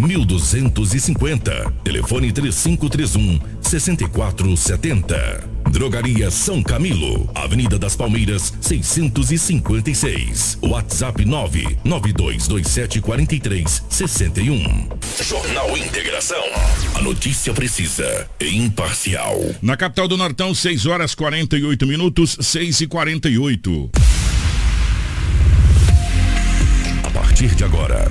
1250. Telefone 3531 6470. Drogaria São Camilo, Avenida das Palmeiras, 656. WhatsApp 992274361. Jornal Integração. A notícia precisa e imparcial. Na capital do Nortão, 6 horas 48 minutos, 6 e 48. A partir de agora,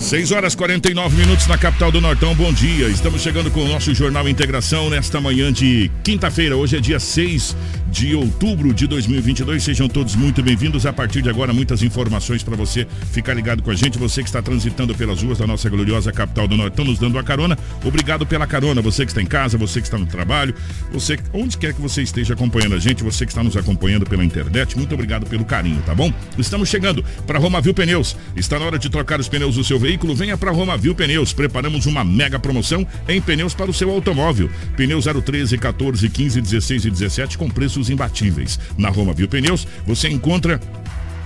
6 horas 49 minutos na capital do Nortão. Bom dia. Estamos chegando com o nosso Jornal Integração nesta manhã de quinta-feira. Hoje é dia 6 de outubro de 2022. Sejam todos muito bem-vindos. A partir de agora, muitas informações para você ficar ligado com a gente. Você que está transitando pelas ruas da nossa gloriosa capital do Nortão, nos dando a carona. Obrigado pela carona. Você que está em casa, você que está no trabalho, você onde quer que você esteja acompanhando a gente, você que está nos acompanhando pela internet, muito obrigado pelo carinho, tá bom? Estamos chegando para Romavil Pneus. Está na hora de trocar os pneus do seu veículo. Venha para Romavil Pneus. Preparamos uma mega promoção em pneus para o seu automóvel. Pneus 013, 14, 15, 16 e 17 com preços imbatíveis. Na Roma Viu Pneus, você encontra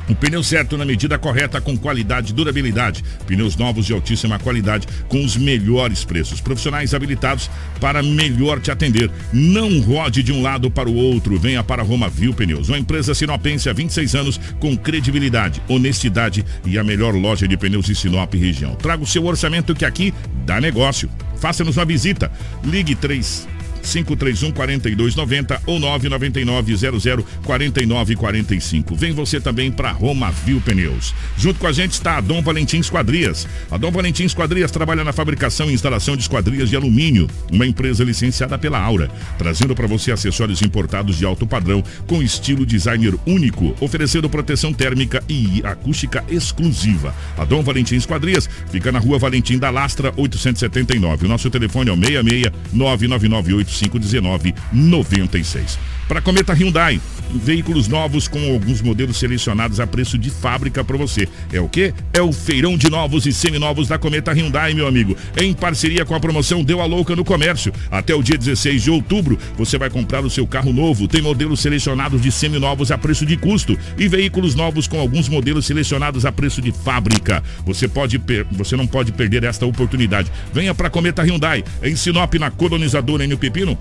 o pneu certo na medida correta, com qualidade e durabilidade. Pneus novos de altíssima qualidade, com os melhores preços. Profissionais habilitados para melhor te atender. Não rode de um lado para o outro. Venha para Roma Viu Pneus. Uma empresa sinopense há 26 anos, com credibilidade, honestidade e a melhor loja de pneus de Sinop região. Traga o seu orçamento que aqui dá negócio. Faça-nos uma visita. Ligue 3 531 4290 ou 999 00 4945. Vem você também para Roma Viu Pneus. Junto com a gente está a Dom Valentim Esquadrias. A Dom Valentim Esquadrias trabalha na fabricação e instalação de esquadrias de alumínio, uma empresa licenciada pela Aura, trazendo para você acessórios importados de alto padrão com estilo designer único, oferecendo proteção térmica e acústica exclusiva. A Dom Valentim Esquadrias fica na Rua Valentim da Lastra 879. O nosso telefone é o 66 999 951996. Para Cometa Hyundai, veículos novos com alguns modelos selecionados a preço de fábrica para você. É o que? É o feirão de novos e seminovos da Cometa Hyundai, meu amigo. Em parceria com a promoção Deu a Louca no Comércio. Até o dia 16 de outubro, você vai comprar o seu carro novo. Tem modelos selecionados de seminovos a preço de custo e veículos novos com alguns modelos selecionados a preço de fábrica. Você pode você não pode perder esta oportunidade. Venha para Cometa Hyundai, em Sinop, na colonizadora em Pepino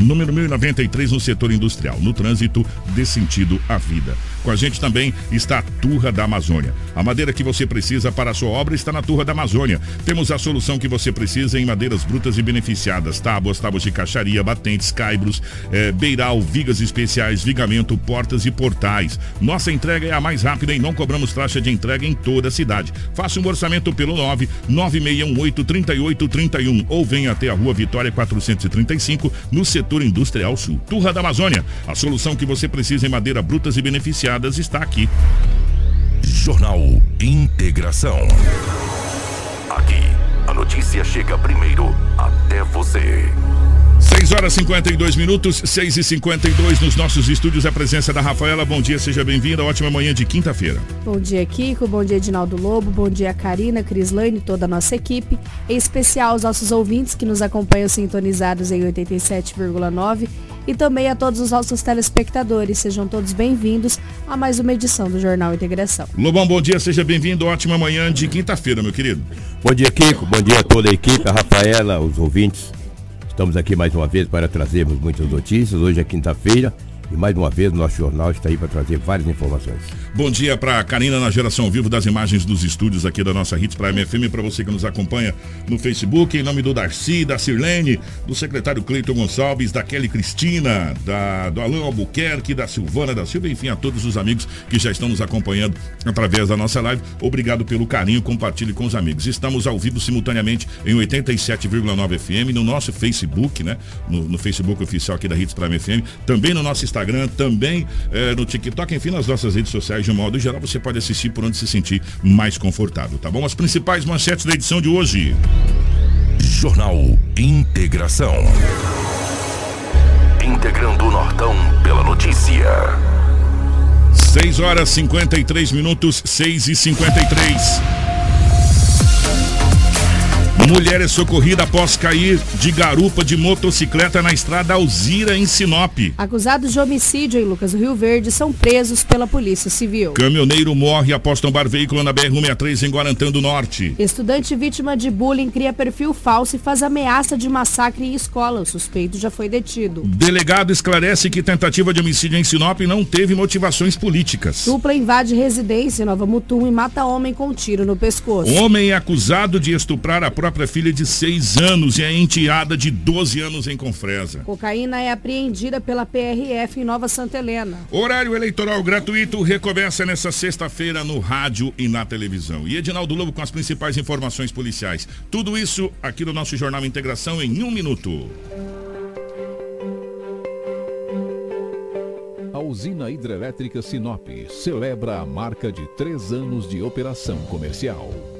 número 1093 no setor industrial, no trânsito dê sentido à vida. Com a gente também está a Turra da Amazônia. A madeira que você precisa para a sua obra está na Turra da Amazônia. Temos a solução que você precisa em madeiras brutas e beneficiadas: tábuas, tábuas de caixaria, batentes, caibros, é, beiral, vigas especiais, vigamento, portas e portais. Nossa entrega é a mais rápida e não cobramos taxa de entrega em toda a cidade. Faça um orçamento pelo 9 9618 3831 ou venha até a Rua Vitória 435 no setor industrial sul. Turra da Amazônia. A solução que você precisa em madeira brutas e beneficiadas está aqui. Jornal Integração. Aqui, a notícia chega primeiro até você. 6 horas 52 minutos, 6 e 52 nos nossos estúdios. A presença da Rafaela. Bom dia, seja bem-vinda. Ótima manhã de quinta-feira. Bom dia, Kiko. Bom dia, Edinaldo Lobo. Bom dia, Karina, Crislane e toda a nossa equipe. Em especial aos nossos ouvintes que nos acompanham sintonizados em 87,9 e também a todos os nossos telespectadores. Sejam todos bem-vindos a mais uma edição do Jornal Integração. Lobão, bom dia, seja bem-vindo. Ótima manhã de quinta-feira, meu querido. Bom dia, Kiko. Bom dia a toda a equipe, a Rafaela, os ouvintes. Estamos aqui mais uma vez para trazermos muitas notícias. Hoje é quinta-feira e mais uma vez nosso jornal está aí para trazer várias informações. Bom dia para Karina na geração vivo das imagens dos estúdios aqui da nossa Hits Prime FM, para você que nos acompanha no Facebook, em nome do Darcy, da Sirlene, do secretário Cleiton Gonçalves, da Kelly Cristina, da, do Alain Albuquerque, da Silvana da Silva, enfim, a todos os amigos que já estão nos acompanhando através da nossa live. Obrigado pelo carinho, compartilhe com os amigos. Estamos ao vivo simultaneamente em 87,9 FM, no nosso Facebook, né? No, no, Facebook oficial aqui da Hits Prime FM, também no nosso Instagram Instagram, também é, no TikTok, enfim, nas nossas redes sociais de um modo geral, você pode assistir por onde se sentir mais confortável, tá bom? As principais manchetes da edição de hoje. Jornal Integração. Integrando o Nortão pela notícia. 6 horas 53 minutos, 6 e 53. Mulher é socorrida após cair de garupa de motocicleta na estrada Alzira, em Sinop. Acusados de homicídio em Lucas do Rio Verde são presos pela Polícia Civil. Caminhoneiro morre após tombar veículo na BR-163 em Guarantã do Norte. Estudante vítima de bullying cria perfil falso e faz ameaça de massacre em escola. O suspeito já foi detido. Delegado esclarece que tentativa de homicídio em Sinop não teve motivações políticas. Dupla invade residência em Nova Mutum e mata homem com tiro no pescoço. Homem é acusado de estuprar a própria própria filha de 6 anos e a enteada de 12 anos em Confresa. Cocaína é apreendida pela PRF em Nova Santa Helena. Horário eleitoral gratuito recomeça nesta sexta-feira no rádio e na televisão. E Edinaldo Lobo com as principais informações policiais. Tudo isso aqui no nosso Jornal Integração em um minuto. A usina hidrelétrica Sinop celebra a marca de três anos de operação comercial.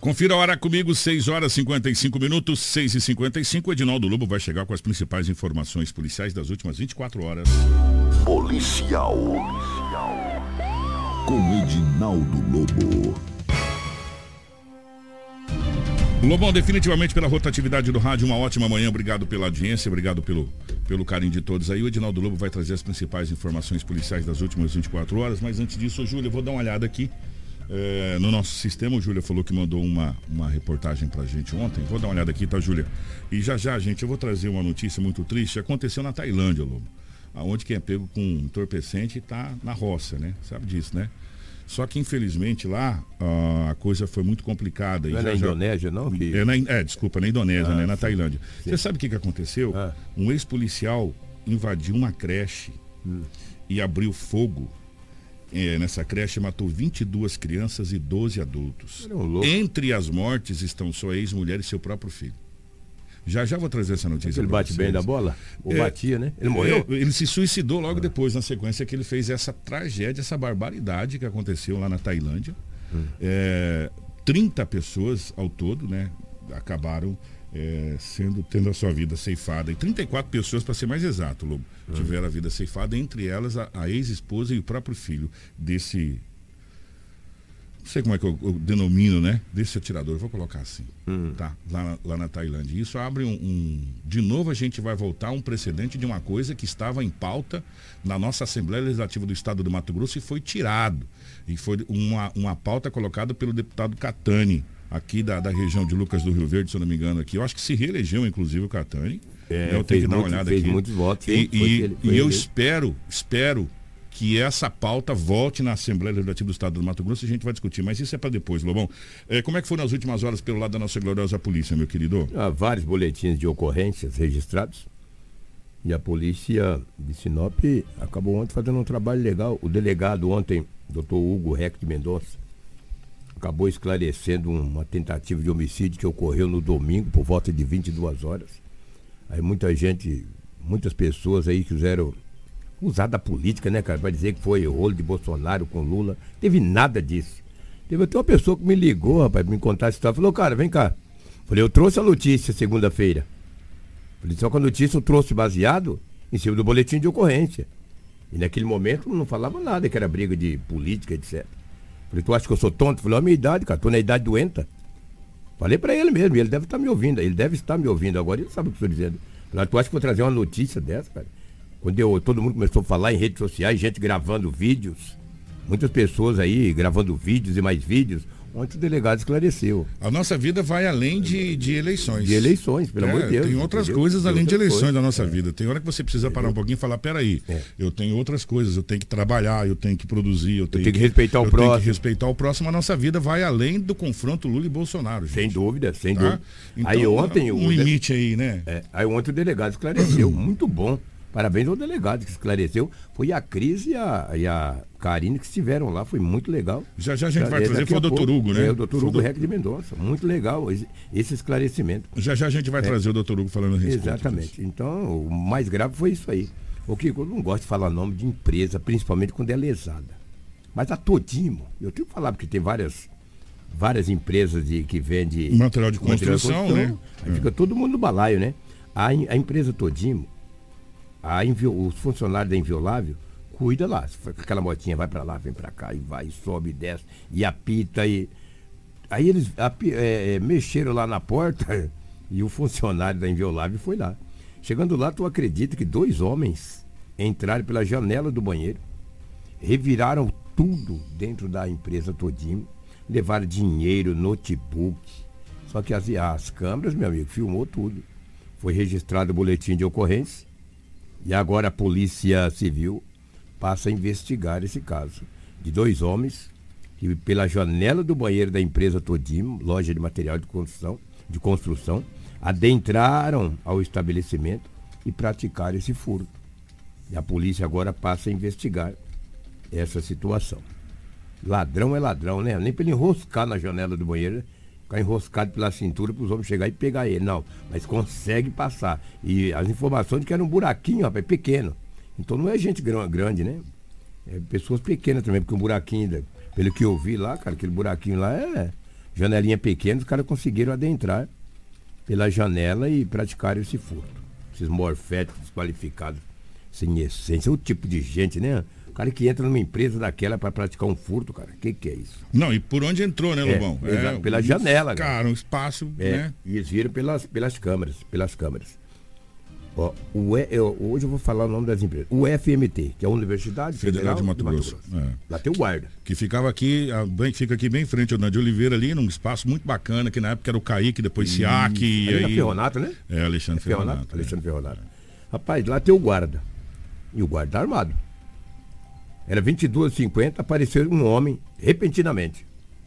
Confira a hora comigo, 6 horas 55 minutos, 6 e 55 Edinaldo Lobo vai chegar com as principais informações policiais das últimas 24 horas. Policial. Policial. Com Edinaldo Lobo. Lobão, definitivamente pela rotatividade do rádio, uma ótima manhã. Obrigado pela audiência, obrigado pelo, pelo carinho de todos aí. O Edinaldo Lobo vai trazer as principais informações policiais das últimas 24 horas. Mas antes disso, Júlia, eu vou dar uma olhada aqui é, no nosso sistema, o Júlia falou que mandou uma, uma reportagem pra gente ontem. Vou dar uma olhada aqui, tá, Júlia? E já já, gente, eu vou trazer uma notícia muito triste. Aconteceu na Tailândia, Lobo. Aonde quem é pego com entorpecente tá na roça, né? Sabe disso, né? Só que infelizmente lá a coisa foi muito complicada. Não é na Indonésia, não? Que... É, na, é, desculpa, na Indonésia, ah, né? Na sim. Tailândia. Sim. Você sabe o que, que aconteceu? Ah. Um ex-policial invadiu uma creche hum. e abriu fogo é, nessa creche matou 22 crianças e 12 adultos. Entre as mortes estão sua ex-mulher e seu próprio filho. Já já vou trazer essa notícia. Ele bate bem da bola? Ou é, batia, né? Ele morreu? É, ele se suicidou logo ah. depois, na sequência, que ele fez essa tragédia, essa barbaridade que aconteceu lá na Tailândia. Hum. É, 30 pessoas ao todo, né? Acabaram é, sendo tendo a sua vida ceifada. E 34 pessoas, para ser mais exato, Lobo, uhum. tiveram a vida ceifada, entre elas a, a ex-esposa e o próprio filho desse. Não sei como é que eu, eu denomino, né? Desse atirador, vou colocar assim, uhum. tá? Lá, lá na Tailândia. Isso abre um, um. De novo, a gente vai voltar a um precedente de uma coisa que estava em pauta na nossa Assembleia Legislativa do Estado do Mato Grosso e foi tirado. E foi uma, uma pauta colocada pelo deputado Catani aqui da, da região de Lucas do Rio Verde, se eu não me engano aqui. Eu acho que se reelegeu, inclusive, o Catani. É, eu tenho que dar uma olhada fez aqui. muitos votos. E, e, e eu espero, espero que essa pauta volte na Assembleia Legislativa do Estado do Mato Grosso e a gente vai discutir. Mas isso é para depois, Lobão. É, como é que foram as últimas horas pelo lado da nossa gloriosa polícia, meu querido? Há vários boletins de ocorrências registrados. E a polícia de Sinop acabou ontem fazendo um trabalho legal. O delegado ontem, doutor Hugo Reck de Mendonça, acabou esclarecendo uma tentativa de homicídio que ocorreu no domingo, por volta de 22 horas. Aí muita gente, muitas pessoas aí quiseram usar da política, né, cara, para dizer que foi rolo de Bolsonaro com Lula. Teve nada disso. Teve até uma pessoa que me ligou, rapaz, me contar essa história. Falou, cara, vem cá. Falei, eu trouxe a notícia segunda-feira. Falei, só que a notícia eu trouxe baseado em cima do boletim de ocorrência. E naquele momento não falava nada, que era briga de política, etc. Falei, tu acha que eu sou tonto? Falei, a minha idade, cara, tô na idade doenta. Falei para ele mesmo, ele deve estar tá me ouvindo, ele deve estar me ouvindo agora, ele sabe o que estou dizendo. Tu acha que vou trazer uma notícia dessa, cara? Quando eu, todo mundo começou a falar em redes sociais, gente gravando vídeos, muitas pessoas aí gravando vídeos e mais vídeos, Ontem o delegado esclareceu. A nossa vida vai além de, de eleições. De eleições, pelo é, amor de Deus. Tem outras entendeu? coisas além de eleições da nossa é. vida. Tem hora que você precisa parar um pouquinho e falar, peraí, é. eu tenho outras coisas, eu tenho que trabalhar, eu tenho que produzir, eu tenho, eu tenho que, respeitar o eu próximo. Tenho que respeitar o próximo. A nossa vida vai além do confronto Lula e Bolsonaro. Gente. Sem dúvida, sem tá? dúvida. Então, aí ontem um limite aí, né? É, aí ontem o delegado esclareceu, muito bom. Parabéns ao delegado que esclareceu. Foi a Cris e a, e a Karine que estiveram lá, foi muito legal. Já já a gente vai trazer, foi o doutor Hugo, né? É, o doutor Hugo do... Rec de Mendonça. Muito legal esse, esse, esclarecimento. Já já a gente vai é. trazer o doutor Hugo falando a respeito. Exatamente. Então, o mais grave foi isso aí. O que eu não gosto de falar nome de empresa, principalmente quando é lesada. Mas a Todimo, eu tenho que falar porque tem várias várias empresas de, que vendem material de construção, material de construção né? Aí é. fica todo mundo no balaio, né? A, a empresa Todimo, a Invio, funcionários da Inviolável, cuida lá. Aquela motinha vai para lá, vem para cá, e vai, sobe, desce, e apita. E... Aí eles é, é, mexeram lá na porta e o funcionário da Inviolável foi lá. Chegando lá, tu acredita que dois homens entraram pela janela do banheiro, reviraram tudo dentro da empresa todinho, levaram dinheiro, notebook. Só que as, as câmeras, meu amigo, filmou tudo. Foi registrado o boletim de ocorrência e agora a Polícia Civil passa a investigar esse caso de dois homens que, pela janela do banheiro da empresa Todim, loja de material de construção, de construção, adentraram ao estabelecimento e praticaram esse furto. E a polícia agora passa a investigar essa situação. Ladrão é ladrão, né? Nem para ele enroscar na janela do banheiro ficar enroscado pela cintura para os homens chegar e pegar ele. Não, mas consegue passar. E as informações de que era um buraquinho, rapaz, pequeno. Então não é gente grande, né? É pessoas pequenas também, porque um buraquinho, pelo que eu vi lá, cara, aquele buraquinho lá é janelinha pequena, os caras conseguiram adentrar pela janela e praticar esse furto. Esses morféticos desqualificados, sem essência, o tipo de gente, né? Cara que entra numa empresa daquela para praticar um furto, cara, o que, que é isso? Não, e por onde entrou, né, Lobão? É, é, pela janela, cara. Cara, um espaço, é, né? E eles viram pelas, pelas câmeras, pelas câmeras. Ó, o e, eu, hoje eu vou falar o nome das empresas. O FMT, que é a Universidade Federal, Federal de Mato, de Mato Grosso. Grosso. É. Lá tem o guarda. Que ficava aqui, bem, fica aqui bem em frente ao de Oliveira ali, num espaço muito bacana, que na época era o Kaique, depois SIAC. E aí... Ferronato, né? É, Alexandre é Ferronato. Ferronato. Alexandre Ferronato. Rapaz, lá tem o guarda. E o guarda tá armado. Era 22h50, apareceu um homem repentinamente.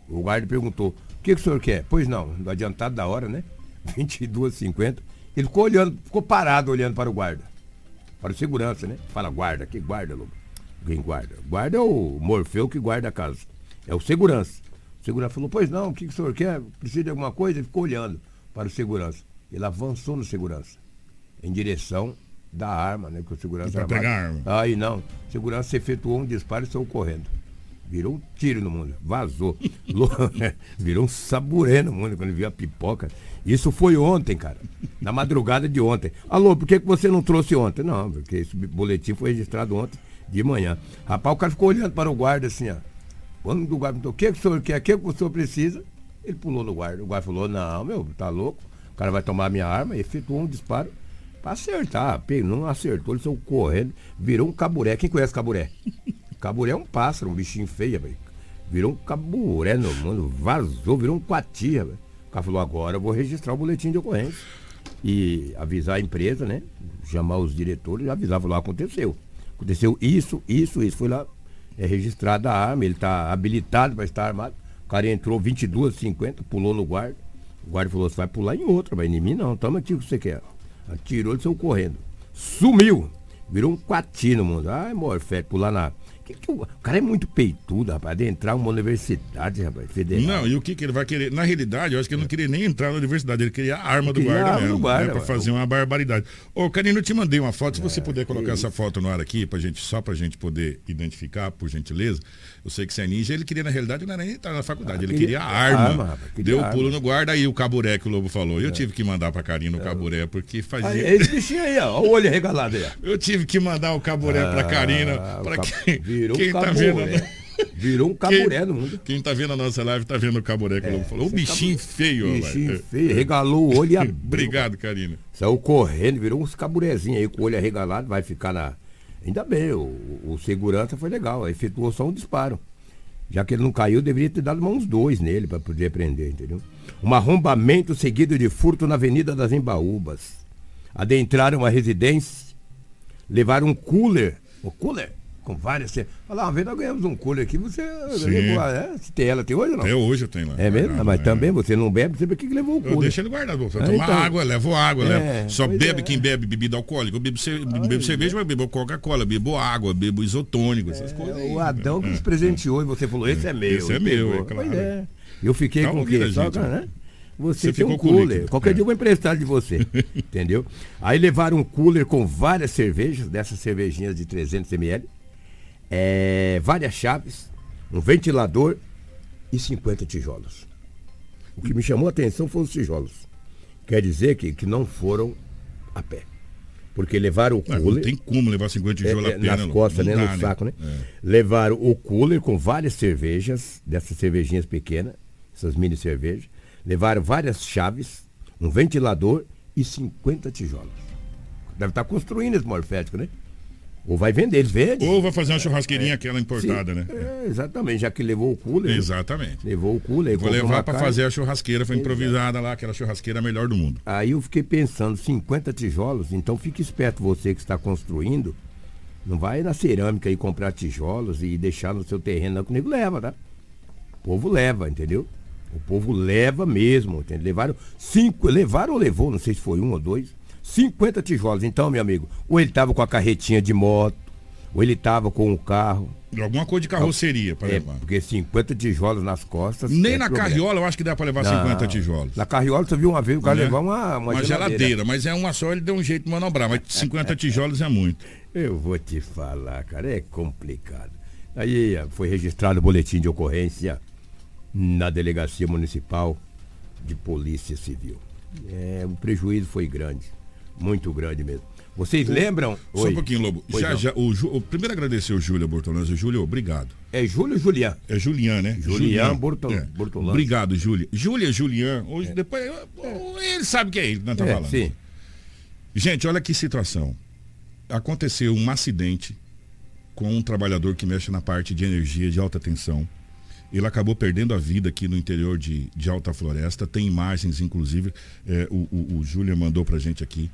O guarda perguntou: O que, que o senhor quer? Pois não, no adiantado da hora, né? 22h50. Ele ficou olhando, ficou parado olhando para o guarda. Para o segurança, né? Fala guarda, que guarda, Lobo? Quem guarda? Guarda é o Morfeu que guarda a casa. É o segurança. O segurança falou, pois não, o que, que o senhor quer? Precisa de alguma coisa? Ele ficou olhando para o segurança. Ele avançou no segurança, em direção da arma, né? Que o segurança para pegar a arma. Aí não. Segurança efetuou um disparo e saiu correndo. Virou um tiro no mundo. Vazou. Virou um saburé no mundo quando viu a pipoca. Isso foi ontem, cara. Na madrugada de ontem. Alô, por que, que você não trouxe ontem? Não, porque esse boletim foi registrado ontem de manhã. Rapaz, o cara ficou olhando para o guarda assim, ó. Quando o guarda perguntou, o que, que o senhor quer? O que, que o senhor precisa? Ele pulou no guarda. O guarda falou, não, meu, tá louco? O cara vai tomar minha arma e efetuou um disparo Pra acertar, não acertou, ele saiu correndo, virou um caburé. Quem conhece caburé? Caburé é um pássaro, um bichinho feio. Virou um caburé no mundo, vazou, virou um quatia. O cara falou, agora eu vou registrar o boletim de ocorrência. E avisar a empresa, né? Chamar os diretores e avisar, falou, aconteceu. Aconteceu isso, isso, isso. Foi lá, é registrada a arma, ele está habilitado para estar armado. O cara entrou 22, 50, pulou no guarda. O guarda falou, você vai pular em outra, vai em mim não, toma aqui o que você quer. Atirou, ele saiu correndo. Sumiu. Virou um quati no mundo. Ai, Morfete, pular na. Que que o... o cara é muito peitudo, rapaz, de entrar uma universidade, rapaz, federal. Não, e o que, que ele vai querer? Na realidade, eu acho que ele não queria nem entrar na universidade, ele queria a arma do guarda arma mesmo. Do guarda, né, pra fazer uma barbaridade. Ô, Carino, eu te mandei uma foto. Se você é, puder colocar essa foto no ar aqui, pra gente, só pra gente poder identificar, por gentileza. Eu sei que você é ninja, ele queria, na realidade, não era nem estar na faculdade, ah, ele queria, queria a arma. arma queria Deu o pulo no guarda aí o caburé que o Lobo falou. Eu é. tive que mandar pra Karina o é. caburé, porque fazia. Aí, esse bichinho aí, ó, o olho regalado aí. Eu tive que mandar o caburé ah, pra Karina, pra quem, quem tá vendo. Virou um caburé quem, no mundo. Quem tá vendo a nossa live tá vendo o caburé que é, o falou. O bichinho caburé. feio, Bichinho feio, regalou o olho e abriu. Obrigado, Karina. Saiu correndo, virou uns caburezinhos aí com o olho arregalado, vai ficar na. Ainda bem, o, o segurança foi legal, efetuou só um disparo. Já que ele não caiu, deveria ter dado uns dois nele para poder prender, entendeu? Um arrombamento seguido de furto na Avenida das Embaúbas. Adentraram a residência, levaram um cooler. O cooler? Com várias. Lá, uma vez nós ganhamos um cooler aqui, você Sim. levou né? Você tem ela, tem hoje ou não? Até hoje eu tenho lá. É mesmo? mas é. também você não bebe, você que levou o cooler. Eu deixo ele guardado, vou tomar então... água, levo água, é, levo. Só bebe é. quem bebe bebida alcoólica. Eu bebo, ce... bebo cerveja, mas bebo Coca-Cola, bebo água, bebo isotônico, essas é, coisas. Aí, o Adão que nos presenteou e você falou, esse é meu. Esse é meu, é claro. é. Eu fiquei tá com o quê? Só, né? Você, você tem um cooler. Qualquer é. dia eu vou emprestar de você. entendeu? Aí levaram um cooler com várias cervejas, dessas cervejinhas de 300 ml é, várias chaves, um ventilador e 50 tijolos. O que me chamou a atenção foram os tijolos. Quer dizer que, que não foram a pé. Porque levaram o cooler. Não tem como levar 50 tijolos é, a pé, Nas né, costas, né? Dá, no saco, né? É. Levaram o cooler com várias cervejas, dessas cervejinhas pequenas, essas mini cervejas. Levaram várias chaves, um ventilador e 50 tijolos. Deve estar construindo esse morfético, né? Ou vai vender, eles vendem. Ou vai fazer uma churrasqueirinha é, aquela importada, sim, né? É, exatamente, já que levou o cooler. Exatamente. Levou o cooler. Vou levar para fazer a churrasqueira, foi improvisada lá, aquela churrasqueira melhor do mundo. Aí eu fiquei pensando, 50 tijolos, então fique esperto você que está construindo. Não vai na cerâmica e comprar tijolos e deixar no seu terreno, não, que o nego leva, tá? O povo leva, entendeu? O povo leva mesmo, entendeu? Levaram cinco, levaram ou levou, não sei se foi um ou dois 50 tijolos. Então, meu amigo, ou ele estava com a carretinha de moto, ou ele estava com o carro. Alguma coisa de carroceria para é, levar. Porque 50 tijolos nas costas. Nem é na problema. carriola eu acho que dá para levar não, 50 tijolos. Na carriola você viu uma vez o cara é? levar uma, uma, uma geladeira. geladeira. Mas é uma só, ele deu um jeito de manobrar. Mas 50 tijolos é muito. Eu vou te falar, cara, é complicado. Aí foi registrado o boletim de ocorrência na delegacia municipal de polícia civil. É, o prejuízo foi grande. Muito grande mesmo. Vocês o, lembram? Só Oi. um pouquinho, Lobo. já, já, o, o, primeiro agradecer o Júlio Bortolanza. Júlio, obrigado. É Júlio Julian? É Julian, né? Julian, Bortol, é. Obrigado, Júlia. Júlia, Julian. Hoje, é. Depois, ele sabe que é ele nós estamos é, falando. Sim. Gente, olha que situação. Aconteceu um acidente com um trabalhador que mexe na parte de energia de alta tensão. Ele acabou perdendo a vida aqui no interior de, de Alta Floresta. Tem imagens, inclusive, é, o, o, o Júlia mandou pra gente aqui.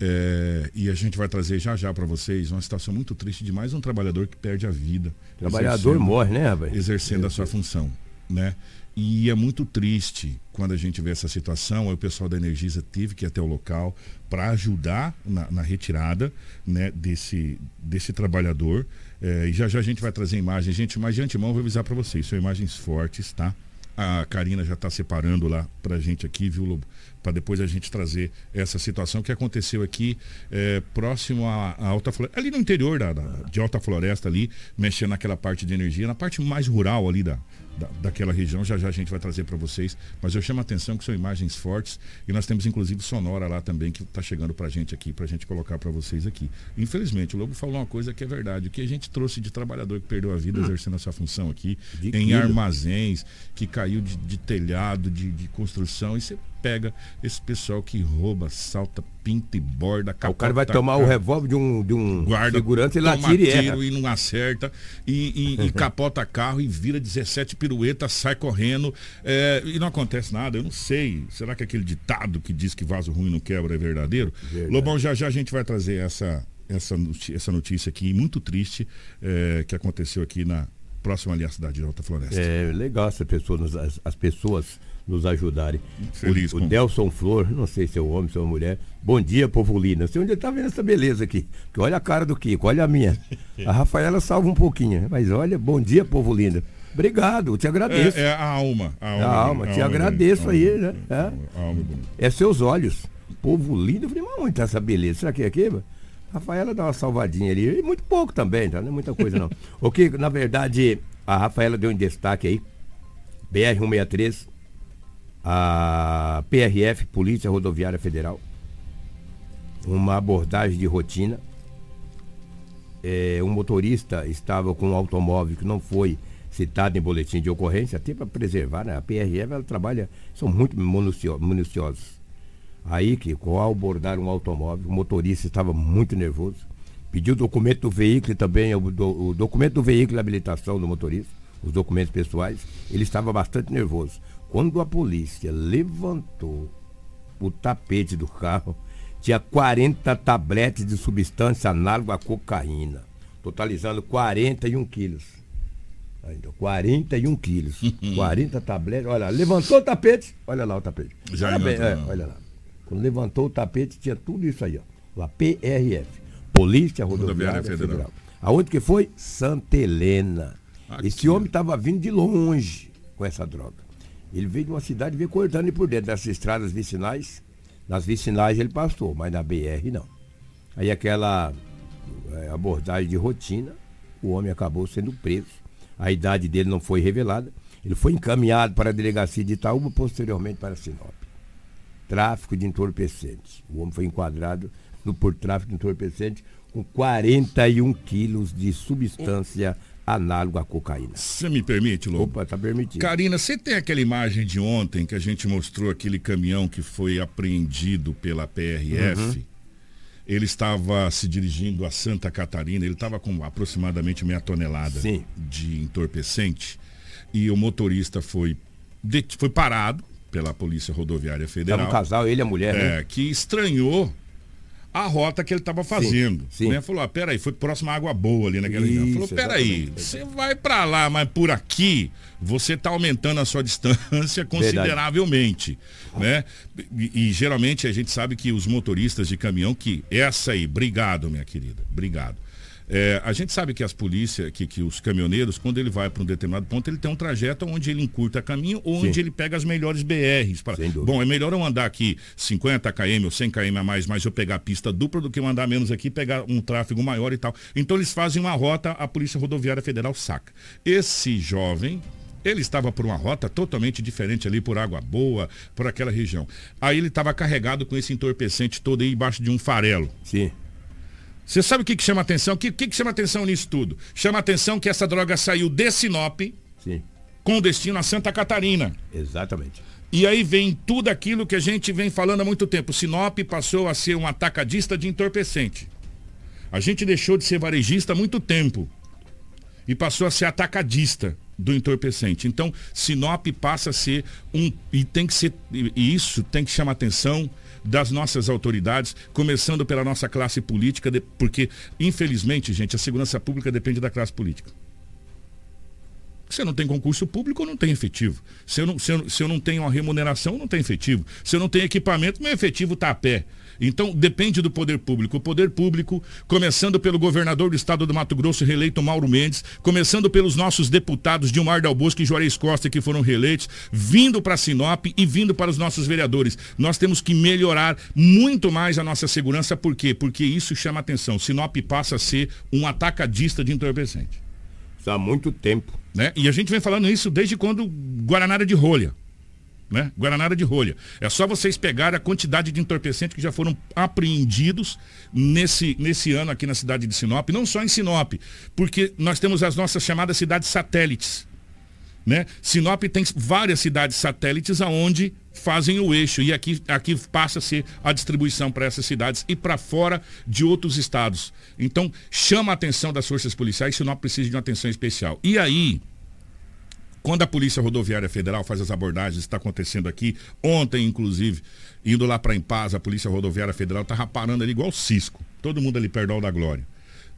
É, e a gente vai trazer já já para vocês uma situação muito triste de mais um trabalhador que perde a vida. Trabalhador morre, né, rapaz? Exercendo a sua função, né? E é muito triste quando a gente vê essa situação. o pessoal da Energisa teve que ir até o local para ajudar na, na, retirada né, desse, desse trabalhador. É, e já já a gente vai trazer imagens. Gente, mas de antemão vou avisar para vocês, são imagens fortes, tá? A Karina já está separando lá para a gente aqui, viu, Lobo? Para depois a gente trazer essa situação que aconteceu aqui é, próximo à, Alta Floresta, ali no interior da, da, de Alta Floresta, ali, mexendo naquela parte de energia, na parte mais rural ali da, da, daquela região, já já a gente vai trazer para vocês. Mas eu chamo a atenção que são imagens fortes e nós temos inclusive sonora lá também que está chegando para a gente aqui, para a gente colocar para vocês aqui. Infelizmente, o Lobo falou uma coisa que é verdade, o que a gente trouxe de trabalhador que perdeu a vida hum. exercendo a sua função aqui, de em quilo. armazéns, que caiu de, de telhado, de, de construção, e você pega esse pessoal que rouba, salta, pinta e borda, O cara vai tomar o revólver de um, de um guarda, segurança e lá tira e tiro e não acerta e, e, e capota carro e vira 17 piruetas, sai correndo é, e não acontece nada. Eu não sei. Será que aquele ditado que diz que vaso ruim não quebra é verdadeiro? Verdade. Lobão, já já a gente vai trazer essa, essa, essa notícia aqui, muito triste, é, que aconteceu aqui na próxima ali à cidade de Alta Floresta. É legal essa pessoa, as, as pessoas nos ajudarem. Feliz o, com... o Delson Flor, não sei se é um homem, se é uma mulher. Bom dia, povo lindo. Não sei onde está vendo essa beleza aqui. Porque olha a cara do Kiko, olha a minha. A Rafaela salva um pouquinho, mas olha, bom dia, povo lindo. Obrigado, eu te agradeço. É, é a alma. A alma, a alma te agradeço aí, né? É, é seus olhos. Povo lindo. Eu falei, mas onde está essa beleza? Será que é aqui? Rafaela dá uma salvadinha ali. E muito pouco também, tá? Não é muita coisa não. o que, na verdade, a Rafaela deu um destaque aí. BR-163 a PRF, Polícia Rodoviária Federal, uma abordagem de rotina. É, um motorista estava com um automóvel que não foi citado em boletim de ocorrência, até para preservar, né? A PRF ela trabalha, são muito minuciosos. Aí que, ao abordar um automóvel, o motorista estava muito nervoso, pediu o documento do veículo e também o, do, o documento do veículo e habilitação do motorista, os documentos pessoais, ele estava bastante nervoso. Quando a polícia levantou o tapete do carro, tinha 40 tabletes de substância análoga à cocaína, totalizando 41 quilos. Ainda, 41 quilos. 40 tabletes. Olha, levantou o tapete. Olha lá o tapete. Já bem, é, olha lá. Quando levantou o tapete, tinha tudo isso aí, ó. A PRF. Polícia Rodoviária, Rodoviária Federal. Federal. Aonde que foi? Santa Helena. Aqui. Esse homem estava vindo de longe com essa droga. Ele veio de uma cidade e veio cortando por dentro das estradas vicinais nas vicinais ele passou, mas na BR não. Aí aquela é, abordagem de rotina, o homem acabou sendo preso. A idade dele não foi revelada. Ele foi encaminhado para a delegacia de Itaúba, posteriormente para Sinop. Tráfico de entorpecentes. O homem foi enquadrado no, por tráfico de entorpecentes com 41 quilos de substância análogo à cocaína. Você me permite, Lobo? Opa, tá permitido. Karina, você tem aquela imagem de ontem que a gente mostrou aquele caminhão que foi apreendido pela PRF? Uhum. Ele estava se dirigindo a Santa Catarina, ele estava com aproximadamente meia tonelada Sim. de entorpecente e o motorista foi, foi parado pela Polícia Rodoviária Federal. Estava um casal, ele e a mulher, é, né? Que estranhou a rota que ele estava fazendo. Sim, sim. Né? Falou, ah, peraí, foi próximo à água boa ali naquela região. Falou, peraí, você vai para lá, mas por aqui você está aumentando a sua distância consideravelmente. Né? E, e, geralmente a gente sabe que os motoristas de caminhão, que essa aí, obrigado, minha querida, obrigado. É, a gente sabe que as polícias, que, que os caminhoneiros, quando ele vai para um determinado ponto, ele tem um trajeto onde ele encurta caminho ou onde ele pega as melhores BRs. Pra... Bom, é melhor eu andar aqui 50 km ou 100 km a mais, mas eu pegar a pista dupla do que eu andar menos aqui, pegar um tráfego maior e tal. Então eles fazem uma rota, a Polícia Rodoviária Federal saca. Esse jovem, ele estava por uma rota totalmente diferente ali, por Água Boa, por aquela região. Aí ele estava carregado com esse entorpecente todo aí embaixo de um farelo. Sim. Você sabe o que, que chama atenção? O que, que, que, chama atenção nisso tudo? Chama atenção que essa droga saiu de Sinop Sim. com destino a Santa Catarina. Exatamente. E aí vem tudo aquilo que a gente vem falando há muito tempo. Sinop passou a ser um atacadista de entorpecente. A gente deixou de ser varejista há muito tempo. E passou a ser atacadista do entorpecente. Então, Sinop passa a ser um. E tem que ser. E isso tem que chamar atenção das nossas autoridades, começando pela nossa classe política, porque, infelizmente, gente, a segurança pública depende da classe política. Se eu não tenho concurso público, não tenho efetivo. Se eu não, se eu, se eu não tenho uma remuneração, não tenho efetivo. Se eu não tenho equipamento, meu efetivo está a pé. Então, depende do poder público. O poder público, começando pelo governador do estado do Mato Grosso, reeleito Mauro Mendes, começando pelos nossos deputados Dilmar Dal Bosco e Juarez Costa, que foram reeleitos, vindo para Sinop e vindo para os nossos vereadores. Nós temos que melhorar muito mais a nossa segurança. Por quê? Porque isso chama atenção. Sinop passa a ser um atacadista de entorpecente. Isso há muito tempo. Né? E a gente vem falando isso desde quando Guaranara de Rolha né? Guaranara de rolha. É só vocês pegarem a quantidade de entorpecentes que já foram apreendidos nesse, nesse ano aqui na cidade de Sinop, não só em Sinop, porque nós temos as nossas chamadas cidades satélites. Né? Sinop tem várias cidades satélites aonde fazem o eixo e aqui, aqui passa a ser a distribuição para essas cidades e para fora de outros estados. Então chama a atenção das forças policiais, Sinop precisa de uma atenção especial. E aí, quando a Polícia Rodoviária Federal faz as abordagens, está acontecendo aqui, ontem, inclusive, indo lá para Impaz, a Polícia Rodoviária Federal estava parando ali igual Cisco. Todo mundo ali perto da Glória.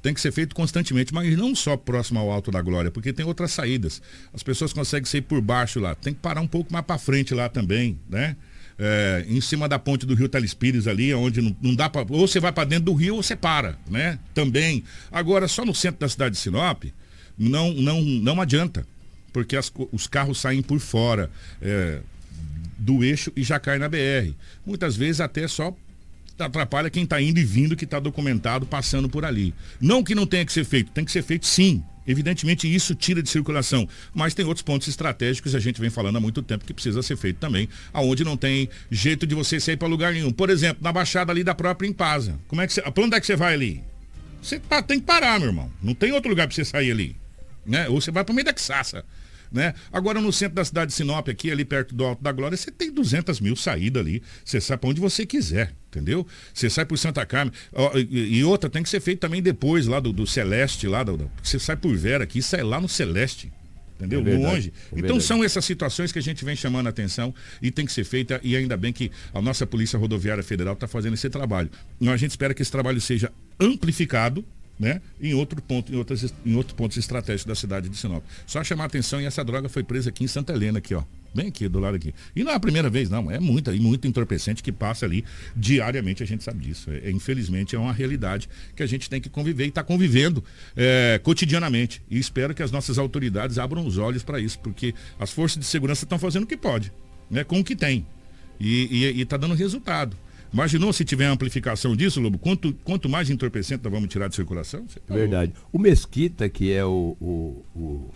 Tem que ser feito constantemente, mas não só próximo ao Alto da Glória, porque tem outras saídas. As pessoas conseguem sair por baixo lá. Tem que parar um pouco mais para frente lá também, né? É, em cima da ponte do Rio Telespires ali, onde não, não dá para. Ou você vai para dentro do rio ou você para, né? Também. Agora, só no centro da cidade de Sinop, não, não, não adianta porque as, os carros saem por fora é, do eixo e já caem na BR. Muitas vezes até só atrapalha quem está indo e vindo, que está documentado, passando por ali. Não que não tenha que ser feito, tem que ser feito sim. Evidentemente isso tira de circulação, mas tem outros pontos estratégicos, a gente vem falando há muito tempo que precisa ser feito também, aonde não tem jeito de você sair para lugar nenhum. Por exemplo, na baixada ali da própria Impasa. Como é que você, onde é que você vai ali? Você tem que parar, meu irmão. Não tem outro lugar para você sair ali. né? Ou você vai para o meio da Xaça. Né? Agora no centro da cidade de Sinop, aqui, ali perto do Alto da Glória, você tem 200 mil saídas ali. Você sai para onde você quiser, entendeu? Você sai por Santa Carmen. e, outra tem que ser feito também depois lá do, do Celeste, lá do, você sai por Vera aqui e sai lá no Celeste. Entendeu? É verdade, Longe. É então são essas situações que a gente vem chamando a atenção e tem que ser feita, e ainda bem que a nossa Polícia Rodoviária Federal está fazendo esse trabalho. Então a gente espera que esse trabalho seja amplificado né? Em outro ponto, em, outras, em outro pontos estratégicos da cidade de Sinop. Só chamar a atenção e essa droga foi presa aqui em Santa Helena, aqui, ó. Bem aqui, do lado aqui. E não é a primeira vez, não. É muita, e muito entorpecente que passa ali diariamente, a gente sabe disso. É, infelizmente, é uma realidade que a gente tem que conviver e está convivendo é, cotidianamente. E espero que as nossas autoridades abram os olhos para isso, porque as forças de segurança estão fazendo o que pode, né? Com o que tem. E está dando resultado. Imaginou se tiver amplificação disso, Lobo? Quanto, quanto mais entorpecente nós vamos tirar de circulação? Tá Verdade. O Mesquita, que é o, o, o,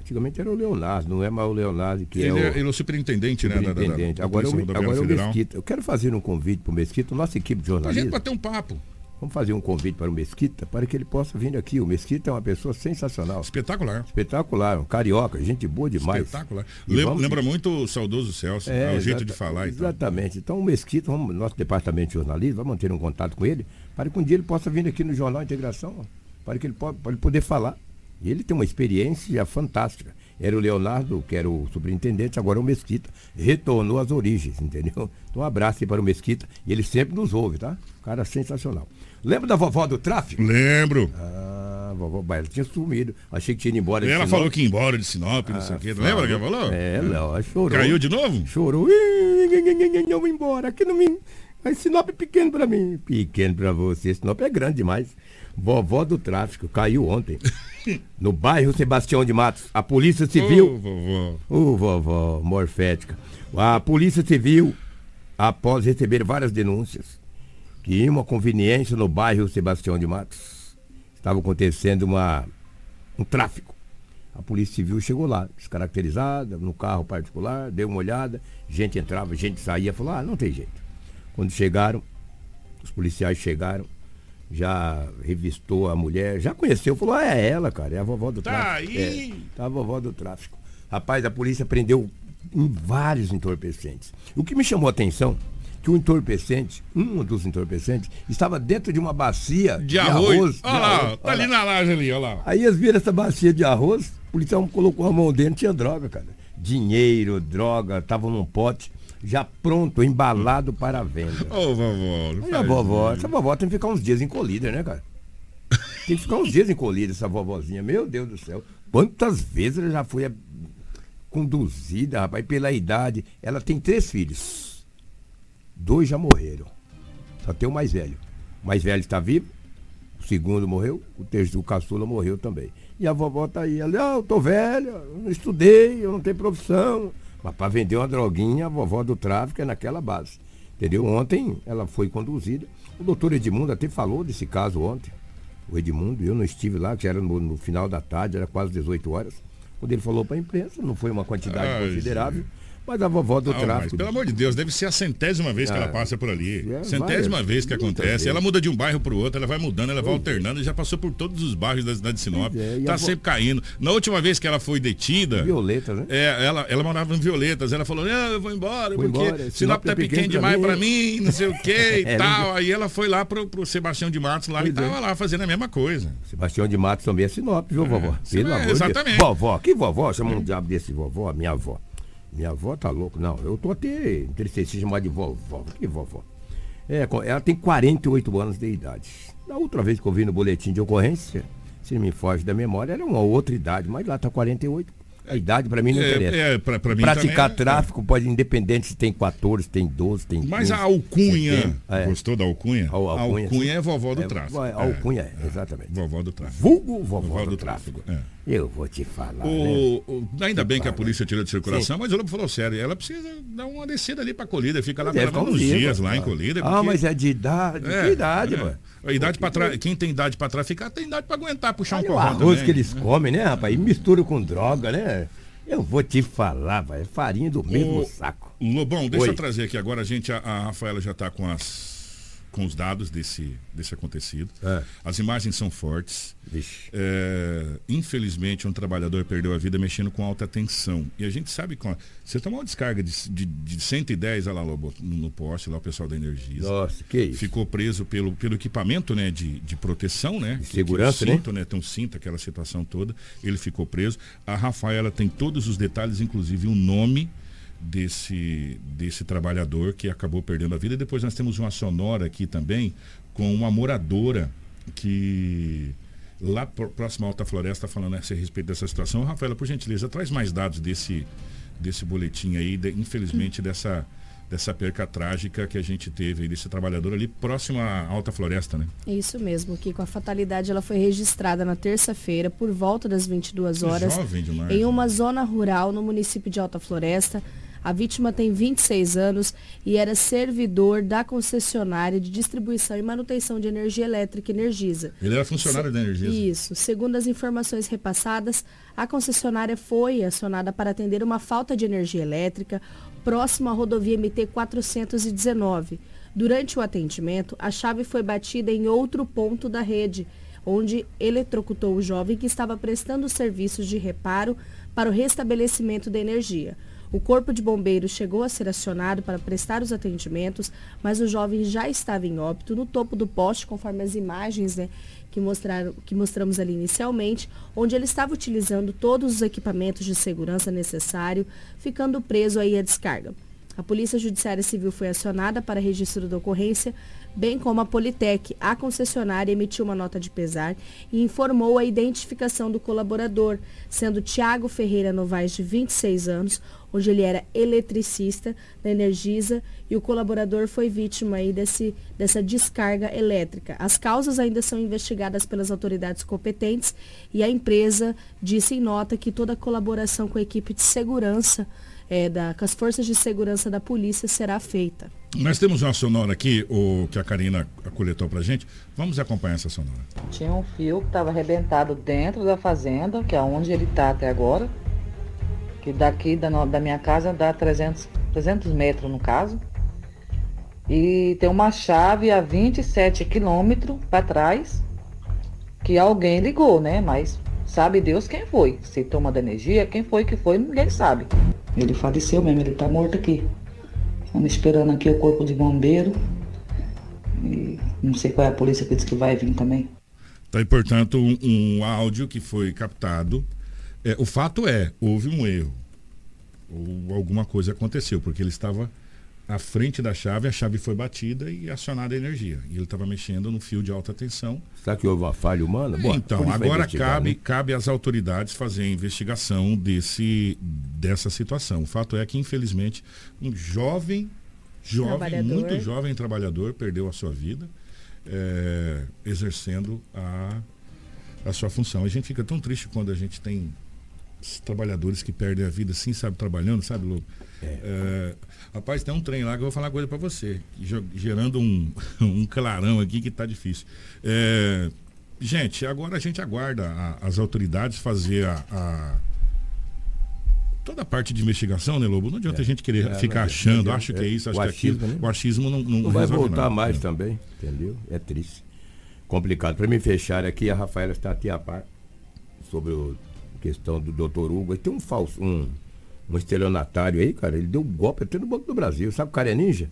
Antigamente era o Leonardo, não é mais o Leonardo que ele é, o. Ele é o superintendente, né? superintendente. Da, da, da agora, o, agora é o Mesquita. Eu quero fazer um convite para o Mesquita, nossa equipe de jornalismo. A gente bater um papo. Vamos fazer um convite para o Mesquita para que ele possa vir aqui. O Mesquita é uma pessoa sensacional. Espetacular. Espetacular, um carioca, gente boa demais. Espetacular. Lembra, vamos... lembra, muito o saudoso Celso, é, é o jeito de falar. Exatamente. Então o Mesquita, vamos, nosso departamento de jornalismo, vamos manter um contato com ele para que um dia ele possa vir aqui no Jornal Integração, para que ele, pode, para ele poder falar. E ele tem uma experiência fantástica. Era o Leonardo, que era o superintendente, agora é o Mesquita. Retornou às origens, entendeu? Então um abraço aí para o Mesquita. E ele sempre nos ouve, tá? Cara sensacional. Lembra da vovó do tráfico? Lembro. Ah, vovó, ela tinha sumido. Achei que tinha ido embora de Ela falou que ia embora de Sinop, não ah, sei o quê. Ah, lembra que ela falou? É, ela chorou. Caiu de novo? Chorou. Eu vou embora. Aqui não me. Mas Sinop é pequeno pra mim. Pequeno pra você. Sinop é grande demais. Vovó do tráfico caiu ontem. no bairro Sebastião de Matos. A Polícia Civil. Ô, vovó. Ô, vovó, morfética. A Polícia Civil, após receber várias denúncias, que em uma conveniência no bairro Sebastião de Matos estava acontecendo uma, um tráfico. A Polícia Civil chegou lá, descaracterizada, no carro particular, deu uma olhada, gente entrava, gente saía, falou, ah, não tem jeito. Quando chegaram, os policiais chegaram, já revistou a mulher, já conheceu, falou, ah, é ela, cara, é a vovó do tá tráfico. Aí. É, tá a vovó do tráfico. Rapaz, a polícia prendeu em vários entorpecentes. O que me chamou a atenção que o entorpecente, um dos entorpecentes, estava dentro de uma bacia de, de arroz. Olha lá, arroz. tá ali na laje ali, olha lá. Aí eles viram essa bacia de arroz, o policial colocou a mão dentro, tinha droga, cara. Dinheiro, droga, estavam num pote já pronto, embalado para a venda. Ô, oh, vovó. Olha a vovó. Essa vovó tem que ficar uns dias encolhida, né, cara? Tem que ficar uns dias encolhida, essa vovozinha. Meu Deus do céu. Quantas vezes ela já foi conduzida, rapaz, pela idade. Ela tem três filhos. Dois já morreram. Só tem o mais velho. O mais velho está vivo, o segundo morreu, o terceiro, o caçula morreu também. E a vovó está aí. Ela, ah, eu tô velha, eu não estudei, eu não tenho profissão. Mas para vender uma droguinha, a vovó do tráfico é naquela base. Entendeu? Ontem ela foi conduzida. O doutor Edmundo até falou desse caso ontem. O Edmundo, eu não estive lá, que era no, no final da tarde, era quase 18 horas. Quando ele falou para a imprensa, não foi uma quantidade Ai, considerável. Sim. Mas a vovó do não, tráfico. pelo amor de Deus, deve ser a centésima vez que ela ah, passa por ali. É, centésima várias, vez que acontece. Ela muda de um bairro para o outro, ela vai mudando, ela vai alternando, já passou por todos os bairros da cidade de Sinop. É, tá sempre caindo. Na última vez que ela foi detida. Violetas, né? É, ela, ela morava em Violetas. Ela falou: ah, eu vou embora, vou porque embora. Sinop, Sinop tá é pequeno, pequeno demais para mim, não sei o que e é, tal. Aí ela foi lá pro, pro Sebastião de Matos lá pois e tava é. lá fazendo a mesma coisa. Sebastião de Matos também é Sinop, viu, vovó? Pelo amor exatamente. Vovó, que vovó? Chama um diabo desse vovó, minha avó. Minha avó tá louca. Não, eu tô até entristecido chamar de vovó. Que vovó? É, ela tem 48 anos de idade. Da outra vez que eu vi no boletim de ocorrência, se não me foge da memória, era uma outra idade, mas lá tá 48. A idade para mim não é, interessa. É, pra, pra mim Praticar também, é. tráfico é. pode, independente se tem 14, tem 12, tem 15. Mas a alcunha, é. gostou da alcunha? A, alcunha, alcunha é vovó do tráfico. A alcunha é, exatamente. Vovó do tráfico. Vulgo vovó, vovó do, do, tráfico. tráfico. Eu vou te falar. O, né? ainda bem que a polícia tirou de circulação, Sim. mas o Lobo falou sério, ela precisa dar uma descida ali pra colhida, fica lá pelo menos uns dias lá em colhida. Ah, mas é de idade, que idade, mano? A idade para quem tem idade para traficar tem idade para aguentar puxar Olha um corrão. O arroz também. que eles comem, né, rapaz? E mistura com droga, né? Eu vou te falar, vai, farinha do mesmo Ô, saco. Lobão, deixa Oi. eu trazer aqui agora, a gente, a, a Rafaela já está com as com os dados desse, desse acontecido. É. As imagens são fortes. É, infelizmente, um trabalhador perdeu a vida mexendo com alta tensão. E a gente sabe. A, você tomou uma descarga de, de, de 110 lá, Lobo, no poste, lá o pessoal da Energia. Nossa, que isso. Ficou preso pelo, pelo equipamento né, de, de proteção, né? De segurança, que, que cinto, né? né? Tem um cinto, aquela situação toda. Ele ficou preso. A Rafaela tem todos os detalhes, inclusive o nome desse, desse trabalhador que acabou perdendo a vida. E depois nós temos uma sonora aqui também com uma moradora que lá próximo à Alta Floresta falando a respeito dessa situação. Rafaela, por gentileza, traz mais dados desse, desse boletim aí, de, infelizmente, dessa, dessa perca trágica que a gente teve aí desse trabalhador ali próximo à Alta Floresta, né? Isso mesmo, que com a fatalidade ela foi registrada na terça-feira por volta das 22 horas em uma né? zona rural no município de Alta Floresta. A vítima tem 26 anos e era servidor da concessionária de distribuição e manutenção de energia elétrica Energisa. Ele era funcionário Se, da Energisa? Isso. Segundo as informações repassadas, a concessionária foi acionada para atender uma falta de energia elétrica próximo à rodovia MT 419. Durante o atendimento, a chave foi batida em outro ponto da rede, onde eletrocutou o jovem que estava prestando serviços de reparo para o restabelecimento da energia. O corpo de bombeiros chegou a ser acionado para prestar os atendimentos, mas o jovem já estava em óbito no topo do poste, conforme as imagens né, que, mostraram, que mostramos ali inicialmente, onde ele estava utilizando todos os equipamentos de segurança necessário, ficando preso aí à descarga. A Polícia Judiciária Civil foi acionada para registro da ocorrência, bem como a Politec, a concessionária, emitiu uma nota de pesar e informou a identificação do colaborador, sendo Tiago Ferreira Novaes, de 26 anos, onde ele era eletricista da Energisa e o colaborador foi vítima aí desse, dessa descarga elétrica. As causas ainda são investigadas pelas autoridades competentes e a empresa disse em nota que toda colaboração com a equipe de segurança é, da, com as forças de segurança da polícia será feita. Nós temos uma sonora aqui, o, que a Karina coletou pra gente. Vamos acompanhar essa sonora. Tinha um fio que estava arrebentado dentro da fazenda, que é onde ele está até agora. Que daqui da, da minha casa dá 300, 300 metros no caso. E tem uma chave a 27 quilômetros para trás que alguém ligou, né? Mas sabe Deus quem foi. Se toma da energia, quem foi que foi, ninguém sabe. Ele faleceu mesmo, ele está morto aqui. Estamos esperando aqui o corpo de bombeiro. E não sei qual é a polícia que diz que vai vir também. Tá aí, portanto, um, um áudio que foi captado. É, o fato é, houve um erro. Ou alguma coisa aconteceu, porque ele estava à frente da chave, a chave foi batida e acionada a energia. E ele estava mexendo no fio de alta tensão. Será que houve uma falha humana? Boa, então, agora cabe, né? cabe às autoridades fazer a investigação desse, dessa situação. O fato é que, infelizmente, um jovem, jovem, muito jovem trabalhador, perdeu a sua vida é, exercendo a, a sua função. A gente fica tão triste quando a gente tem trabalhadores que perdem a vida assim, sabe, trabalhando, sabe, Lobo? É. É, rapaz, tem um trem lá que eu vou falar uma coisa para você, gerando um, um clarão aqui que tá difícil. É, gente, agora a gente aguarda a, as autoridades fazer a, a, toda a parte de investigação, né, Lobo? Não adianta é. a gente querer é, ficar achando, acho que é isso, acho o que é aquilo. Né? O achismo não, não, não vai voltar nada. mais também, entendeu? É triste. Complicado. Para me fechar aqui, a Rafaela está aqui a par sobre a questão do doutor Hugo. Tem um falso, um um estelionatário aí, cara, ele deu golpe até no Banco do Brasil. Sabe o cara é ninja?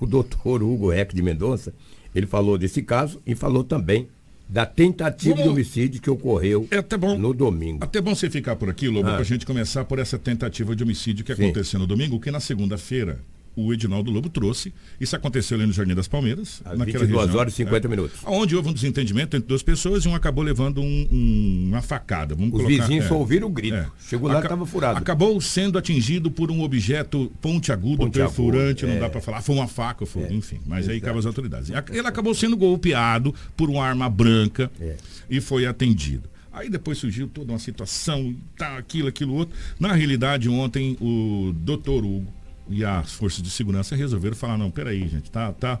O doutor Hugo Reck de Mendonça, ele falou desse caso e falou também da tentativa de homicídio que ocorreu é bom, no domingo. Até bom você ficar por aqui, Lobo, ah. para a gente começar por essa tentativa de homicídio que Sim. aconteceu no domingo, que na segunda-feira o Edinaldo Lobo trouxe. Isso aconteceu ali no Jardim das Palmeiras. Às naquela 22 região, horas e 50 é, minutos. Onde houve um desentendimento entre duas pessoas e um acabou levando um, um, uma facada. Vamos Os colocar, vizinhos é, só ouviram o grito. É. Chegou lá e estava furado. Acabou sendo atingido por um objeto pontiagudo, ponte perfurante, não dá é. para falar. Foi uma faca, foi, é. enfim. Mas Exato. aí cabe as autoridades. Ele acabou sendo golpeado por uma arma branca é. e foi atendido. Aí depois surgiu toda uma situação, tá, aquilo, aquilo outro. Na realidade, ontem o doutor Hugo e as forças de segurança resolveram falar, não, peraí, gente, tá, tá,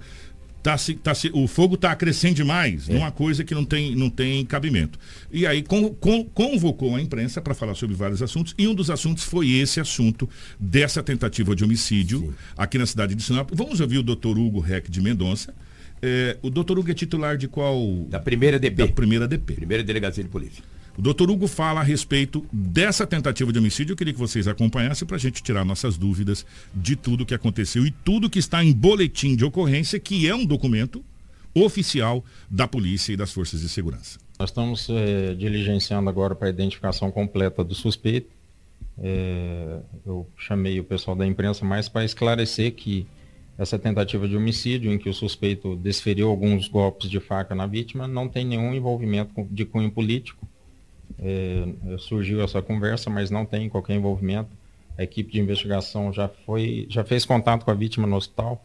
tá, tá, o fogo está crescendo demais, é. numa coisa que não tem, não tem cabimento. E aí con, con, convocou a imprensa para falar sobre vários assuntos, e um dos assuntos foi esse assunto dessa tentativa de homicídio Sim. aqui na cidade de Sinop. Vamos ouvir o doutor Hugo Reck de Mendonça, É, o doutor Hugo é titular de qual? Da primeira DP. Da primeira DP. Primeira Delegacia de Polícia. O doutor Hugo fala a respeito dessa tentativa de homicídio. Eu queria que vocês acompanhassem para a gente tirar nossas dúvidas de tudo que aconteceu e tudo que está em boletim de ocorrência, que é um documento oficial da polícia e das forças de segurança. Nós estamos é, diligenciando agora para a identificação completa do suspeito. É, eu chamei o pessoal da imprensa mais para esclarecer que essa tentativa de homicídio, em que o suspeito desferiu alguns golpes de faca na vítima, não tem nenhum envolvimento de cunho político é, surgiu essa conversa, mas não tem qualquer envolvimento. A equipe de investigação já foi, já fez contato com a vítima no hospital.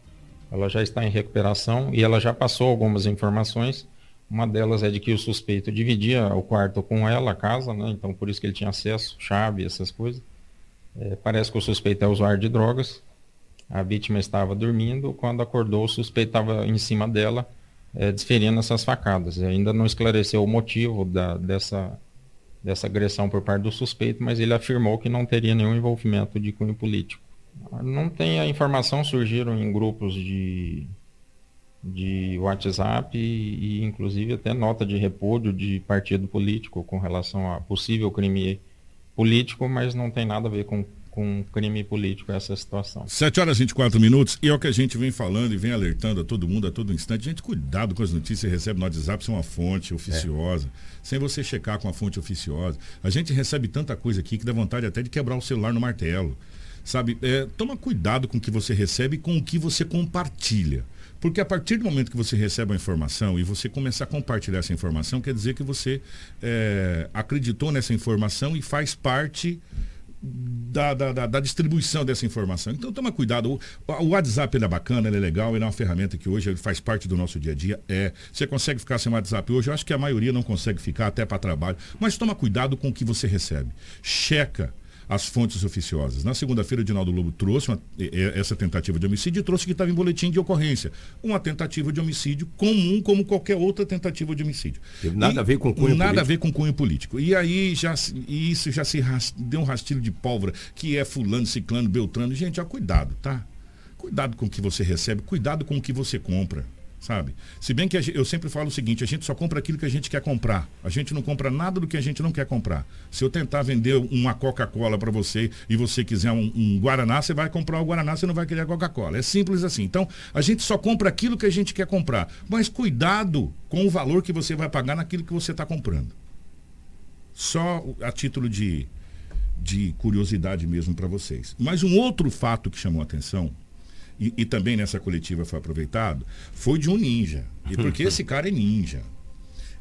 Ela já está em recuperação e ela já passou algumas informações. Uma delas é de que o suspeito dividia o quarto com ela, a casa, né? então por isso que ele tinha acesso, chave, essas coisas. É, parece que o suspeito é usuário de drogas. A vítima estava dormindo, quando acordou, o suspeito estava em cima dela, é, desferindo essas facadas. E ainda não esclareceu o motivo da, dessa dessa agressão por parte do suspeito, mas ele afirmou que não teria nenhum envolvimento de cunho político. Não tem a informação, surgiram em grupos de, de WhatsApp e, e inclusive até nota de repúdio de partido político com relação a possível crime político, mas não tem nada a ver com com crime político essa situação. 7 horas e 24 minutos, e é o que a gente vem falando e vem alertando a todo mundo a todo instante. Gente, cuidado com as notícias que recebe no WhatsApp, sem uma fonte oficiosa, é. sem você checar com a fonte oficiosa. A gente recebe tanta coisa aqui que dá vontade até de quebrar o celular no martelo. Sabe, é, toma cuidado com o que você recebe e com o que você compartilha. Porque a partir do momento que você recebe a informação e você começar a compartilhar essa informação, quer dizer que você é, acreditou nessa informação e faz parte da, da, da, da, distribuição dessa informação. Então toma cuidado. O, o WhatsApp ele é bacana, ele é legal, ele é uma ferramenta que hoje faz parte do nosso dia a dia. É. Você consegue ficar sem WhatsApp hoje? Eu acho que a maioria não consegue ficar até para trabalho. Mas toma cuidado com o que você recebe. Checa as fontes oficiosas. Na segunda-feira, o Dinaldo Lobo trouxe uma, essa tentativa de homicídio e trouxe que estava em boletim de ocorrência. Uma tentativa de homicídio comum como qualquer outra tentativa de homicídio. Teve nada e, a ver com cunho nada político. a ver com cunho político. E aí já, isso já se rast, deu um rastilho de pólvora, que é fulano, ciclano, beltrano. Gente, ó, cuidado, tá? Cuidado com o que você recebe, cuidado com o que você compra sabe? Se bem que eu sempre falo o seguinte, a gente só compra aquilo que a gente quer comprar. A gente não compra nada do que a gente não quer comprar. Se eu tentar vender uma Coca-Cola para você e você quiser um, um, Guaraná, você vai comprar o Guaraná, você não vai querer a Coca-Cola. É simples assim. Então, a gente só compra aquilo que a gente quer comprar. Mas cuidado com o valor que você vai pagar naquilo que você está comprando. Só a título de, de curiosidade mesmo para vocês. Mas um outro fato que chamou a atenção e, e, também nessa coletiva foi aproveitado, foi de um ninja. E porque esse cara é ninja.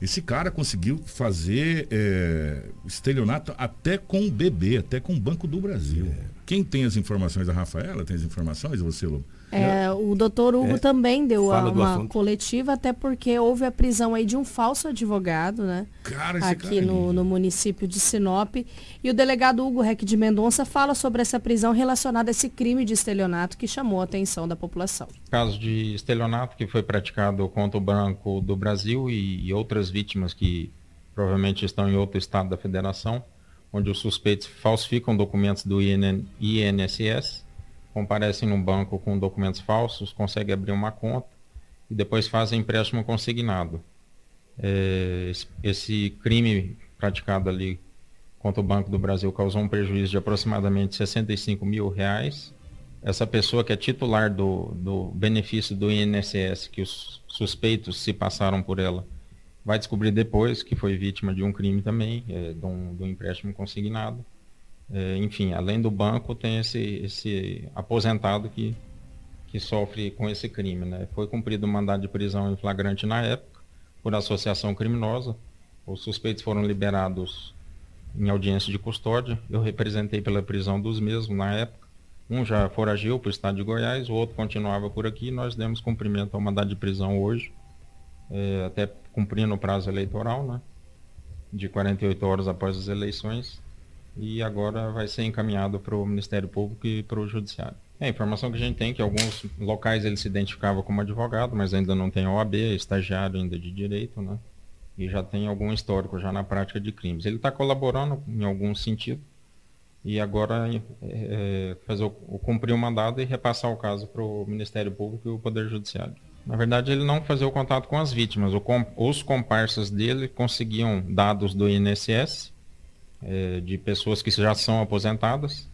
Esse cara conseguiu fazer é, estelionato até com o bebê, até com o Banco do Brasil. É. Quem tem as informações? A Rafaela tem as informações? Você, Lobo? É, o doutor Hugo é, também deu uma coletiva, até porque houve a prisão aí de um falso advogado, né? Cara, aqui cara é no, no, município de Sinop. E o delegado Hugo Reck de Mendonça fala sobre essa prisão relacionada a esse crime de estelionato que chamou a atenção da população. Caso de estelionato que foi praticado contra o Banco do Brasil e, e outras vítimas que provavelmente estão em outro estado da federação, onde os suspeitos falsificam documentos do IN, INSS comparecem no banco com documentos falsos, conseguem abrir uma conta e depois fazem empréstimo consignado. É, esse crime praticado ali contra o Banco do Brasil causou um prejuízo de aproximadamente 65 mil reais. Essa pessoa que é titular do, do benefício do INSS, que os suspeitos se passaram por ela, vai descobrir depois que foi vítima de um crime também, é, de, um, de um empréstimo consignado. É, enfim, além do banco, tem esse, esse aposentado que, que sofre com esse crime. Né? Foi cumprido o mandado de prisão em flagrante na época, por associação criminosa. Os suspeitos foram liberados em audiência de custódia. Eu representei pela prisão dos mesmos na época. Um já foragiu para o estado de Goiás, o outro continuava por aqui. Nós demos cumprimento ao mandado de prisão hoje, é, até cumprindo o prazo eleitoral, né? de 48 horas após as eleições e agora vai ser encaminhado para o Ministério Público e para o Judiciário. É, a informação que a gente tem é que alguns locais ele se identificava como advogado, mas ainda não tem OAB, é estagiário ainda de direito, né? E já tem algum histórico já na prática de crimes. Ele está colaborando em algum sentido e agora é, é, fazer o, cumprir o mandado e repassar o caso para o Ministério Público e o Poder Judiciário. Na verdade, ele não fazia o contato com as vítimas. Com, os comparsas dele conseguiam dados do INSS, é, de pessoas que já são aposentadas,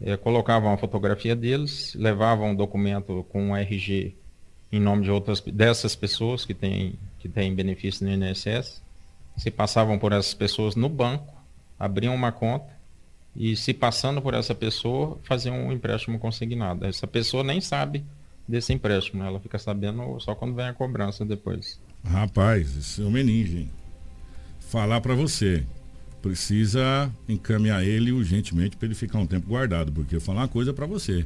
é, colocavam a fotografia deles, levavam um documento com um RG em nome de outras dessas pessoas que têm, que têm benefício no INSS, se passavam por essas pessoas no banco, abriam uma conta e se passando por essa pessoa, faziam um empréstimo consignado. Essa pessoa nem sabe desse empréstimo, né? ela fica sabendo só quando vem a cobrança depois. Rapaz, isso é menino, Falar para você, precisa encaminhar ele urgentemente para ele ficar um tempo guardado, porque eu vou falar uma coisa para você.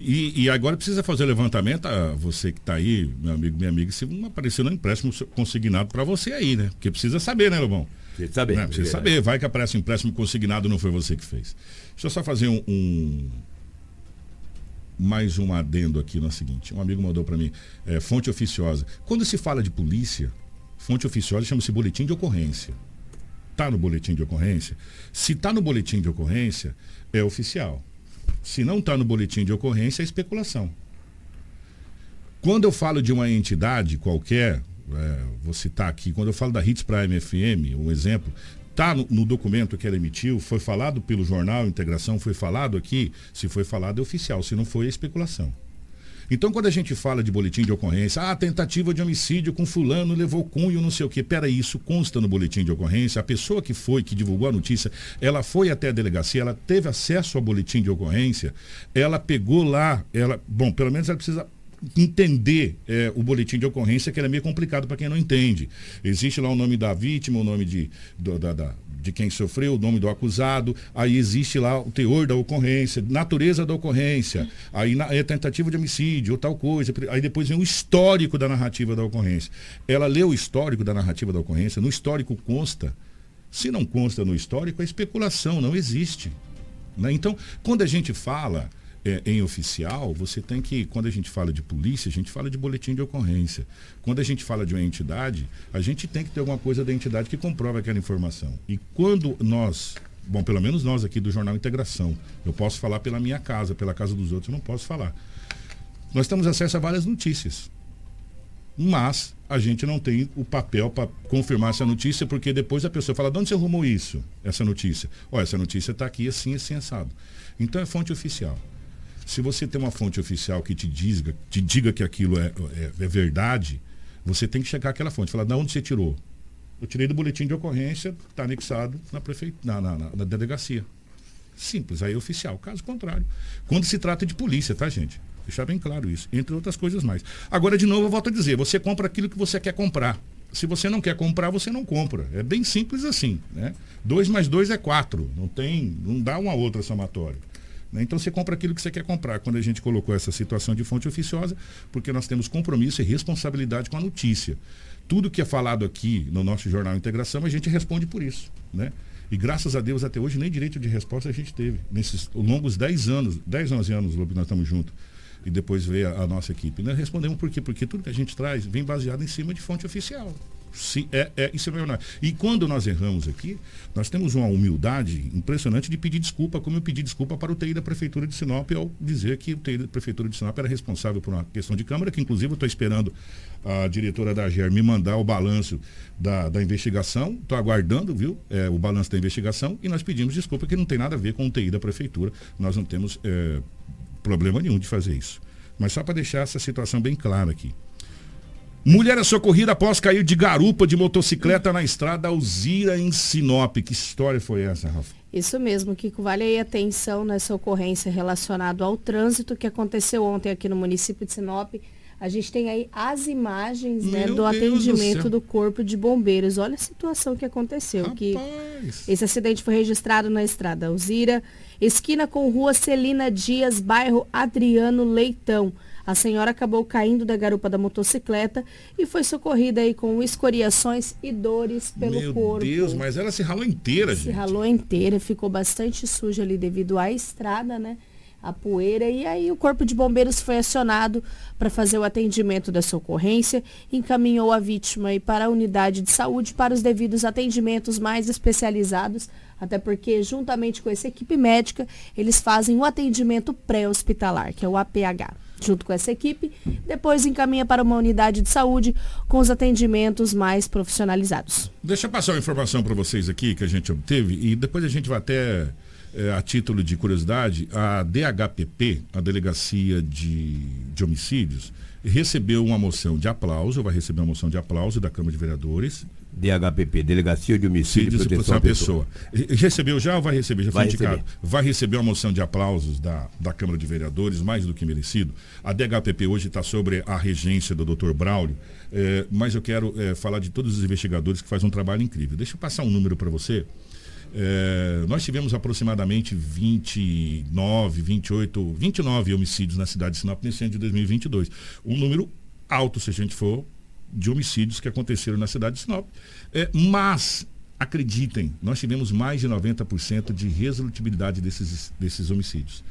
E, e, agora precisa fazer o levantamento, a você que está aí, meu amigo, minha amiga, se não apareceu no empréstimo consignado para você aí, né? Porque precisa saber, né, Lobão? Precisa saber. Né? Precisa saber. Vai que aparece um empréstimo consignado, não foi você que fez. Deixa eu só fazer um, um mais um adendo aqui no seguinte. Um amigo mandou para mim, é, fonte oficiosa. Quando se fala de polícia, fonte oficiosa chama-se boletim de ocorrência. Está no boletim de ocorrência? Se está no boletim de ocorrência, é oficial. Se não está no boletim de ocorrência, é especulação. Quando eu falo de uma entidade qualquer, é, vou citar aqui, quando eu falo da Hits para a MFM, um exemplo, está no, no, documento que ela emitiu, foi falado pelo jornal Integração, foi falado aqui, se foi falado é oficial, se não foi é especulação. Então, quando a gente fala de boletim de ocorrência, ah, tentativa de homicídio com fulano levou cunho, não sei o quê. Peraí, isso consta no boletim de ocorrência. A pessoa que foi, que divulgou a notícia, ela foi até a delegacia, ela teve acesso ao boletim de ocorrência, ela pegou lá, ela, bom, pelo menos ela precisa entender é, o boletim de ocorrência, que é meio complicado para quem não entende. Existe lá o nome da vítima, o nome de, do, da, da, de quem sofreu, o nome do acusado, aí existe lá o teor da ocorrência, natureza da ocorrência, aí na, é tentativa de homicídio ou tal coisa, aí depois vem o histórico da narrativa da ocorrência. Ela lê o histórico da narrativa da ocorrência, no histórico consta. Se não consta no histórico, é especulação, não existe. Né? Então, quando a gente fala é, em oficial, você tem que, quando a gente fala de polícia, a gente fala de boletim de ocorrência. Quando a gente fala de uma entidade, a gente tem que ter alguma coisa da entidade que comprova aquela informação. E quando nós, bom, pelo menos nós aqui do Jornal Integração, eu posso falar pela minha casa, pela casa dos outros, eu não posso falar. Nós temos acesso a várias notícias. Mas a gente não tem o papel para confirmar essa notícia, porque depois a pessoa fala, de onde você arrumou isso, essa notícia? Olha, essa notícia está aqui assim, assim, assado. Então é fonte oficial. Se você tem uma fonte oficial que te diga, te diga que aquilo é, é, é verdade, você tem que chegar àquela fonte. Falar, de onde você tirou? Eu tirei do boletim de ocorrência, está anexado na, prefeito, na, na, na, na delegacia. Simples, aí é oficial. Caso contrário. Quando se trata de polícia, tá, gente? Deixar bem claro isso. Entre outras coisas mais. Agora, de novo, eu volto a dizer, você compra aquilo que você quer comprar. Se você não quer comprar, você não compra. É bem simples assim. Né? Dois mais dois é quatro. Não tem, não dá uma outra somatória. Né? Então você compra aquilo que você quer comprar. Quando a gente colocou essa situação de fonte oficiosa, porque nós temos compromisso e responsabilidade com a notícia. Tudo que é falado aqui no nosso jornal Integração, a gente responde por isso. Né? E graças a Deus, até hoje, nem direito de resposta a gente teve. Nesses longos 10 anos, 10, 11 anos, Lobo, nós estamos juntos. E depois veio a, a nossa equipe. Nós respondemos por quê? Porque tudo que a gente traz vem baseado em cima de fonte oficial. É, é, isso é verdade. E quando nós erramos aqui, nós temos uma humildade impressionante de pedir desculpa, como eu pedi desculpa para o TI da Prefeitura de Sinop ao dizer que o TI da Prefeitura de Sinop era responsável por uma questão de Câmara, que inclusive eu estou esperando a diretora da GER me mandar o balanço da, da investigação. Estou aguardando, viu, é, o balanço da investigação e nós pedimos desculpa que não tem nada a ver com o TI da Prefeitura. Nós não temos é, problema nenhum de fazer isso. Mas só para deixar essa situação bem clara aqui. Mulher é socorrida após cair de garupa de motocicleta na estrada Alzira, em Sinop. Que história foi essa, Rafa? Isso mesmo, Kiko. Vale aí atenção nessa ocorrência relacionada ao trânsito que aconteceu ontem aqui no município de Sinop. A gente tem aí as imagens né, do Deus atendimento do, do, Corpo de Bombeiros. Olha a situação que aconteceu. Rapaz. Que esse acidente foi registrado na estrada Alzira, esquina com rua Celina Dias, bairro Adriano Leitão. A senhora acabou caindo da garupa da motocicleta e foi socorrida aí com escoriações e dores pelo Meu corpo. Meu Deus, mas ela se ralou inteira, se gente. Se ralou inteira, ficou bastante suja ali devido à estrada, né? a poeira e aí o corpo de bombeiros foi acionado para fazer o atendimento dessa ocorrência, encaminhou a vítima para a unidade de saúde para os devidos atendimentos mais especializados, até porque juntamente com essa equipe médica, eles fazem o atendimento pré-hospitalar, que é o APH. Junto com essa equipe. Depois encaminha para uma unidade de saúde com os atendimentos mais profissionalizados. Deixa eu passar uma informação para vocês aqui que a gente obteve e depois a gente vai até, é, a título de curiosidade, a DHPP, a Delegacia de, de Homicídios, recebeu uma moção de aplauso, vai receber uma moção de aplauso da Câmara de Vereadores DHPP, Delegacia de Homicídio e Proteção à Pessoa. pessoa. Recebeu já ou vai receber? Já foi vai indicado. Receber. Vai receber uma moção de aplausos da, da Câmara de Vereadores, mais do que merecido. A DHPP hoje está sobre a regência do Dr. Braulio, é, mas eu quero é, falar de todos os investigadores que fazem um trabalho incrível. Deixa eu passar um número para você. É, nós tivemos aproximadamente 29, 28, 29 homicídios na cidade de Sinop nesse ano de 2022. Um número alto, se a gente for de homicídios que aconteceram na cidade de Sinop. É, mas, acreditem, nós tivemos mais de 90% de resolutibilidade desses, desses homicídios.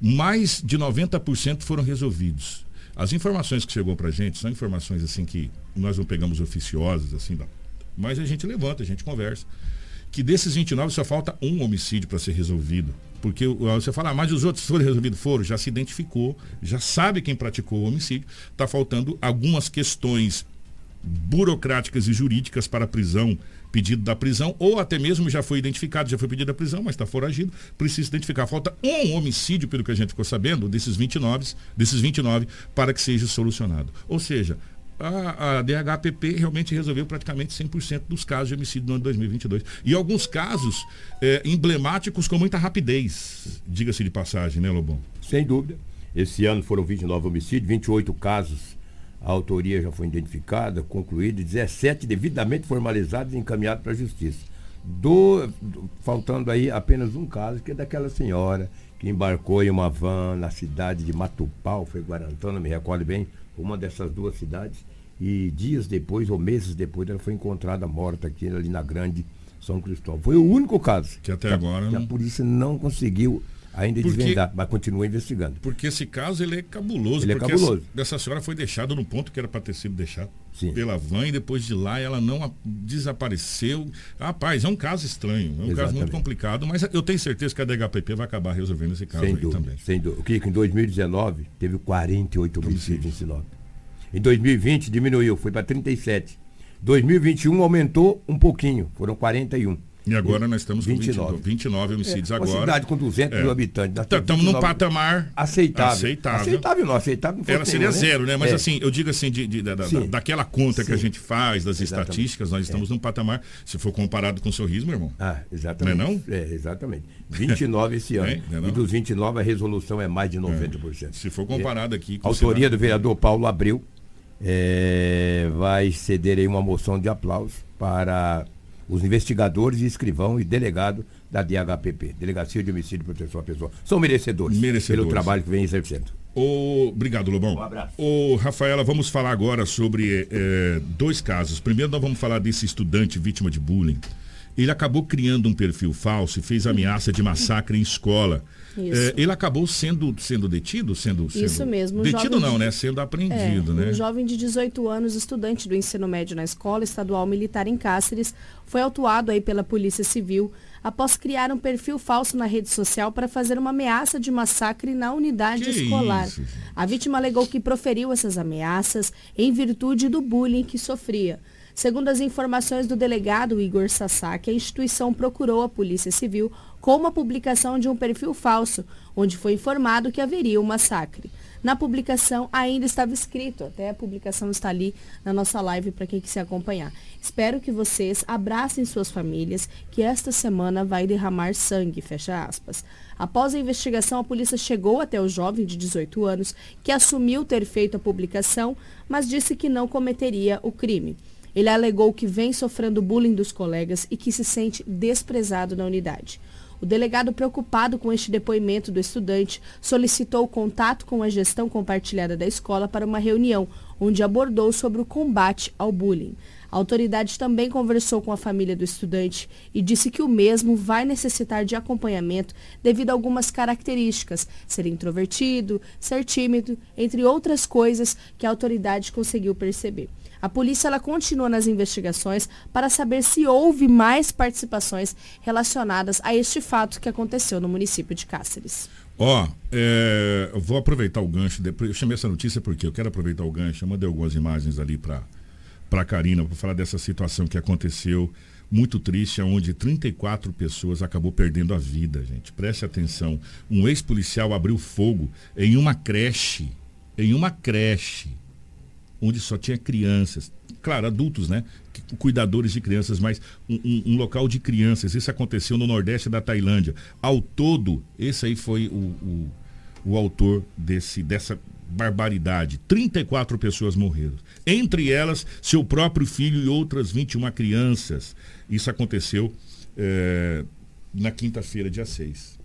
Mais de 90% foram resolvidos. As informações que chegou para a gente são informações assim que nós não pegamos oficiosas, assim, não. mas a gente levanta, a gente conversa. Que desses 29 só falta um homicídio para ser resolvido. Porque você fala, ah, mas os outros foram resolvidos? Foram, já se identificou, já sabe quem praticou o homicídio. Está faltando algumas questões burocráticas e jurídicas para prisão, pedido da prisão, ou até mesmo já foi identificado, já foi pedido a prisão, mas está foragido, precisa identificar. Falta um homicídio, pelo que a gente ficou sabendo, desses 29, desses 29 para que seja solucionado. Ou seja, a, a, DHPP realmente resolveu praticamente 100% dos casos de homicídio no ano 2022. E alguns casos é, emblemáticos com muita rapidez, diga-se de passagem, né, Lobão? Sem dúvida. Esse ano foram 29 homicídios, 28 casos a autoria já foi identificada, concluída, 17 devidamente formalizados e encaminhados para a justiça. Do, do, faltando aí apenas um caso, que é daquela senhora que embarcou em uma van na cidade de Matupau, foi Guarantã, não me recordo bem, uma dessas duas cidades, e dias depois, ou meses depois, ela foi encontrada morta aqui ali na Grande São Cristóvão. Foi o único caso. Que até que agora. A, que a polícia não conseguiu ainda porque, desvendar, mas continua investigando. Porque esse caso ele é cabuloso. Ele é cabuloso. Essa, essa senhora foi deixada no ponto que era para ter sido deixada Sim. pela van e depois de lá ela não desapareceu. Rapaz, é um caso estranho, é um Exatamente. caso muito complicado, mas eu tenho certeza que a DHPP vai acabar resolvendo esse caso sem aí dúvida, também. Sem dúvida. O que em 2019 teve 48 homicídios em Sinop. Em 2020 diminuiu, foi para 37. 2021 aumentou um pouquinho, foram 41. E agora nós estamos 29. com 29, 29 homicídios é, agora. Uma cidade com 200 é. mil habitantes. Estamos num patamar aceitável. Aceitável. Aceitável não, aceitável não Ela seria nenhum, né? zero, né? Mas é. assim, eu digo assim, de, de, da, da, daquela conta Sim. que a gente faz, das exatamente. estatísticas, nós estamos é. num patamar, se for comparado com o sorriso, meu irmão. Ah, exatamente. Não é não? É, exatamente. 29 esse ano. É, é e dos 29 a resolução é mais de 90%. Se for comparado aqui com Autoria do vereador Paulo Abreu vai ceder aí uma moção de aplauso para os investigadores e escrivão e delegado da DHPP, Delegacia de Homicídio e Proteção à Pessoa. São merecedores, merecedores. pelo trabalho que vem exercendo. O... Obrigado, Lobão. Um abraço. Ô, Rafaela, vamos falar agora sobre é, dois casos. Primeiro, nós vamos falar desse estudante vítima de bullying. Ele acabou criando um perfil falso e fez ameaça de massacre em escola. É, ele acabou sendo, sendo detido? Sendo, sendo Isso mesmo. Detido não, de... né? Sendo apreendido, é, né? Um jovem de 18 anos, estudante do ensino médio na Escola Estadual Militar em Cáceres, foi autuado aí pela Polícia Civil após criar um perfil falso na rede social para fazer uma ameaça de massacre na unidade que escolar. Isso? A vítima alegou que proferiu essas ameaças em virtude do bullying que sofria. Segundo as informações do delegado Igor Sasaki, a instituição procurou a Polícia Civil com uma publicação de um perfil falso, onde foi informado que haveria um massacre. Na publicação ainda estava escrito, até a publicação está ali na nossa live para quem quiser acompanhar. Espero que vocês abracem suas famílias, que esta semana vai derramar sangue, fecha aspas. Após a investigação, a polícia chegou até o jovem de 18 anos, que assumiu ter feito a publicação, mas disse que não cometeria o crime. Ele alegou que vem sofrendo bullying dos colegas e que se sente desprezado na unidade. O delegado, preocupado com este depoimento do estudante, solicitou contato com a gestão compartilhada da escola para uma reunião, onde abordou sobre o combate ao bullying. A autoridade também conversou com a família do estudante e disse que o mesmo vai necessitar de acompanhamento devido a algumas características, ser introvertido, ser tímido, entre outras coisas que a autoridade conseguiu perceber. A polícia ela continua nas investigações para saber se houve mais participações relacionadas a este fato que aconteceu no município de Cáceres. Ó, oh, é, vou aproveitar o gancho. Eu chamei essa notícia porque eu quero aproveitar o gancho. Eu mandei algumas imagens ali para a Karina para falar dessa situação que aconteceu muito triste, onde 34 pessoas acabou perdendo a vida, gente. Preste atenção. Um ex-policial abriu fogo em uma creche, em uma creche, onde só tinha crianças. Claro, adultos, né? Cuidadores de crianças, mas um, um, um local de crianças. Isso aconteceu no nordeste da Tailândia. Ao todo, esse aí foi o, o, o autor desse, dessa barbaridade. 34 pessoas morreram. Entre elas, seu próprio filho e outras 21 crianças. Isso aconteceu é, na quinta-feira, dia 6.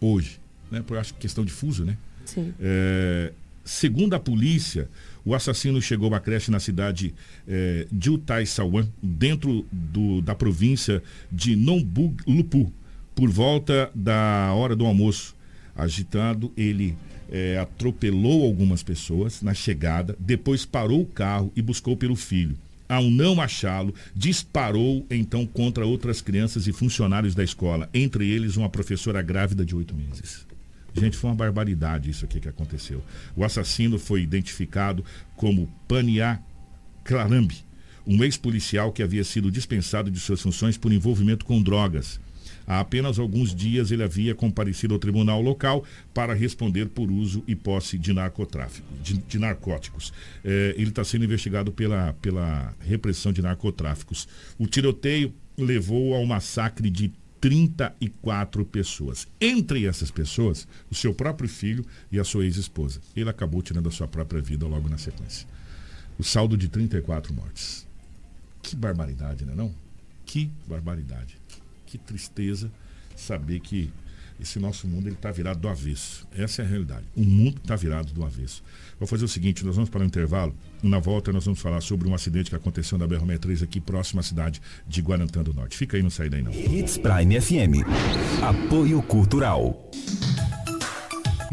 Hoje. Né? Por acho questão de fuso, né? Sim. É, segundo a polícia, o assassino chegou à creche na cidade é, de Utaisawan, dentro do, da província de Lupu, por volta da hora do almoço. Agitado, ele é, atropelou algumas pessoas na chegada, depois parou o carro e buscou pelo filho. Ao não achá-lo, disparou então contra outras crianças e funcionários da escola, entre eles uma professora grávida de oito meses. Gente, foi uma barbaridade isso aqui que aconteceu. O assassino foi identificado como Pania Clarambi, um ex-policial que havia sido dispensado de suas funções por envolvimento com drogas. Há apenas alguns dias ele havia comparecido ao tribunal local para responder por uso e posse de narcotráfico, de, de narcóticos. É, ele está sendo investigado pela, pela repressão de narcotráficos. O tiroteio levou ao massacre de 34 pessoas. Entre essas pessoas, o seu próprio filho e a sua ex-esposa. Ele acabou tirando a sua própria vida logo na sequência. O saldo de 34 mortes. Que barbaridade, não é não? Que barbaridade que tristeza saber que esse nosso mundo está virado do avesso. Essa é a realidade. O mundo está virado do avesso. Vou fazer o seguinte, nós vamos para o intervalo. Na volta nós vamos falar sobre um acidente que aconteceu na BR-63 aqui próximo à cidade de Guarantã do Norte. Fica aí, não sai daí não. Hits Prime FM. Apoio Cultural.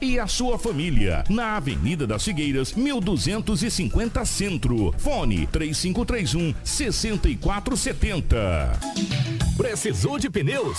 e a sua família. Na Avenida das Figueiras, 1250 Centro. Fone 3531 6470. Precisou de pneus?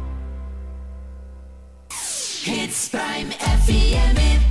Hits Prime FM.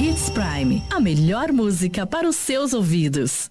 Hits Prime, a melhor música para os seus ouvidos.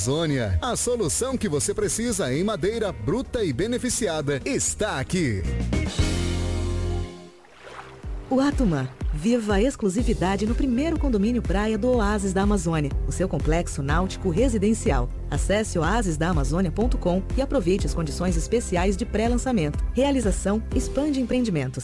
A solução que você precisa em madeira bruta e beneficiada está aqui. O Atumã. Viva a exclusividade no primeiro condomínio praia do Oásis da Amazônia, o seu complexo náutico residencial. Acesse oasisdaamazônia.com e aproveite as condições especiais de pré-lançamento. Realização Expande Empreendimentos.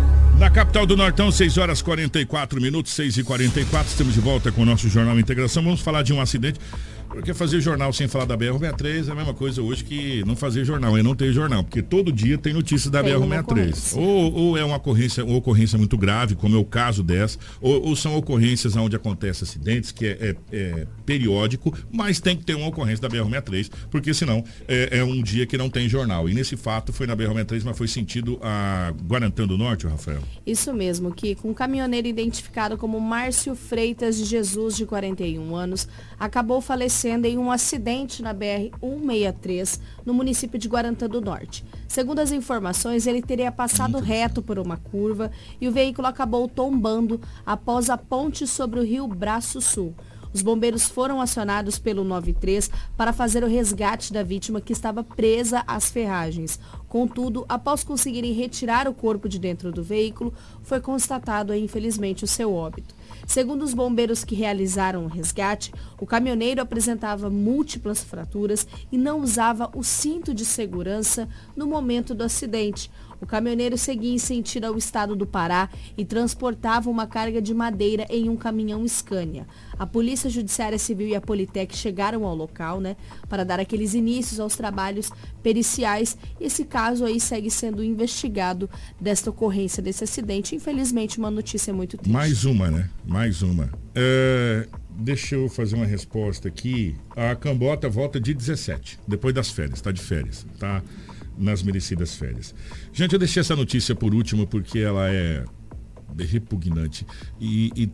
Na capital do Nortão, 6 horas 44 minutos, 6 e 44 estamos de volta com o nosso Jornal Integração. Vamos falar de um acidente. Porque fazer jornal sem falar da BR-63 é a mesma coisa hoje que não fazer jornal, é não ter jornal, porque todo dia tem notícia da BR-63. Ou, ou, é uma ocorrência, uma ocorrência muito grave, como é o caso dessa, ou, ou são ocorrências onde acontecem acidentes, que é, é, é, periódico, mas tem que ter uma ocorrência da BR-63, porque senão é, é, um dia que não tem jornal. E nesse fato foi na BR-63, mas foi sentido a Guarantã do Norte, Rafael. Isso mesmo, que com um caminhoneiro identificado como Márcio Freitas de Jesus, de 41 anos, acabou falecendo em um acidente na BR-163, no município de Guarantã do Norte. Segundo as informações, ele teria passado reto por uma curva e o veículo acabou tombando após a ponte sobre o rio Braço Sul. Os bombeiros foram acionados pelo 93 para fazer o resgate da vítima que estava presa às ferragens. Contudo, após conseguirem retirar o corpo de dentro do veículo, foi constatado, infelizmente, o seu óbito. Segundo os bombeiros que realizaram o resgate, o caminhoneiro apresentava múltiplas fraturas e não usava o cinto de segurança no momento do acidente. O caminhoneiro seguia em sentido ao estado do Pará e transportava uma carga de madeira em um caminhão Scania. A Polícia Judiciária Civil e a Politec chegaram ao local, né, para dar aqueles inícios aos trabalhos periciais. Esse caso aí segue sendo investigado desta ocorrência desse acidente. Infelizmente, uma notícia muito triste. Mais uma, né? Mais uma. É, deixa eu fazer uma resposta aqui. A Cambota volta de 17, depois das férias, está de férias, tá? Nas merecidas férias. Gente, eu deixei essa notícia por último porque ela é repugnante. E, e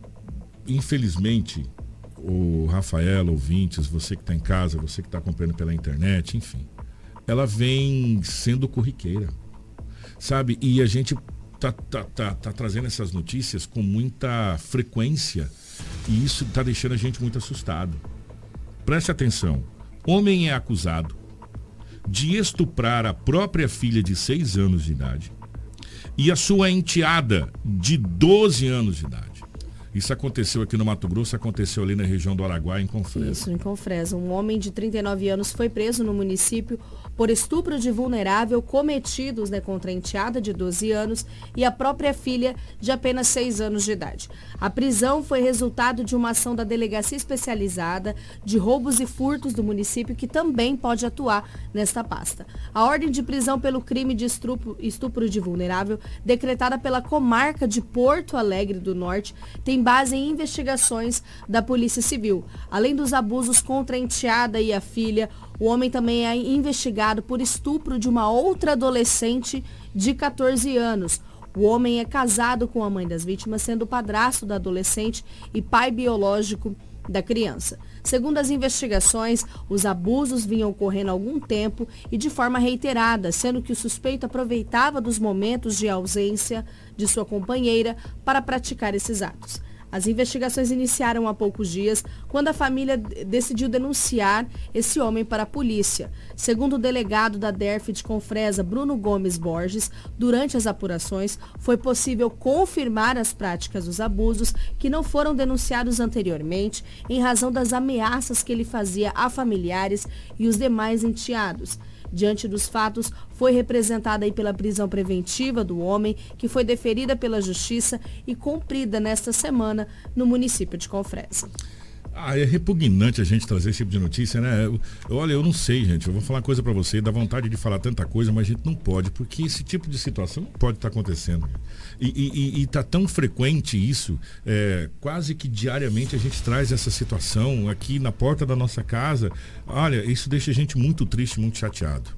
infelizmente, o Rafael, ouvintes, você que está em casa, você que está acompanhando pela internet, enfim, ela vem sendo corriqueira. Sabe? E a gente tá, tá, tá, tá trazendo essas notícias com muita frequência e isso está deixando a gente muito assustado. Preste atenção. Homem é acusado de estuprar a própria filha de 6 anos de idade e a sua enteada de 12 anos de idade. Isso aconteceu aqui no Mato Grosso, aconteceu ali na região do Araguaia, em Confresa. Isso, em Confresa. Um homem de 39 anos foi preso no município por estupro de vulnerável cometidos né, contra a enteada de 12 anos e a própria filha de apenas 6 anos de idade. A prisão foi resultado de uma ação da Delegacia Especializada de Roubos e Furtos do município, que também pode atuar nesta pasta. A ordem de prisão pelo crime de estupro, estupro de vulnerável, decretada pela comarca de Porto Alegre do Norte, tem base em investigações da Polícia Civil. Além dos abusos contra a enteada e a filha, o homem também é investigado por estupro de uma outra adolescente de 14 anos. O homem é casado com a mãe das vítimas, sendo padrasto da adolescente e pai biológico da criança. Segundo as investigações, os abusos vinham ocorrendo há algum tempo e de forma reiterada, sendo que o suspeito aproveitava dos momentos de ausência de sua companheira para praticar esses atos. As investigações iniciaram há poucos dias, quando a família decidiu denunciar esse homem para a polícia. Segundo o delegado da DERF de Confresa, Bruno Gomes Borges, durante as apurações foi possível confirmar as práticas dos abusos que não foram denunciados anteriormente em razão das ameaças que ele fazia a familiares e os demais enteados. Diante dos fatos, foi representada aí pela prisão preventiva do homem, que foi deferida pela Justiça e cumprida nesta semana no município de Confresa. Ah, é repugnante a gente trazer esse tipo de notícia, né? Olha, eu não sei, gente. Eu vou falar coisa pra você, dá vontade de falar tanta coisa, mas a gente não pode, porque esse tipo de situação não pode estar acontecendo. E, e, e- e tá tão frequente isso, é, quase que diariamente a gente traz essa situação aqui na porta da nossa casa. Olha, isso deixa a gente muito triste, muito chateado.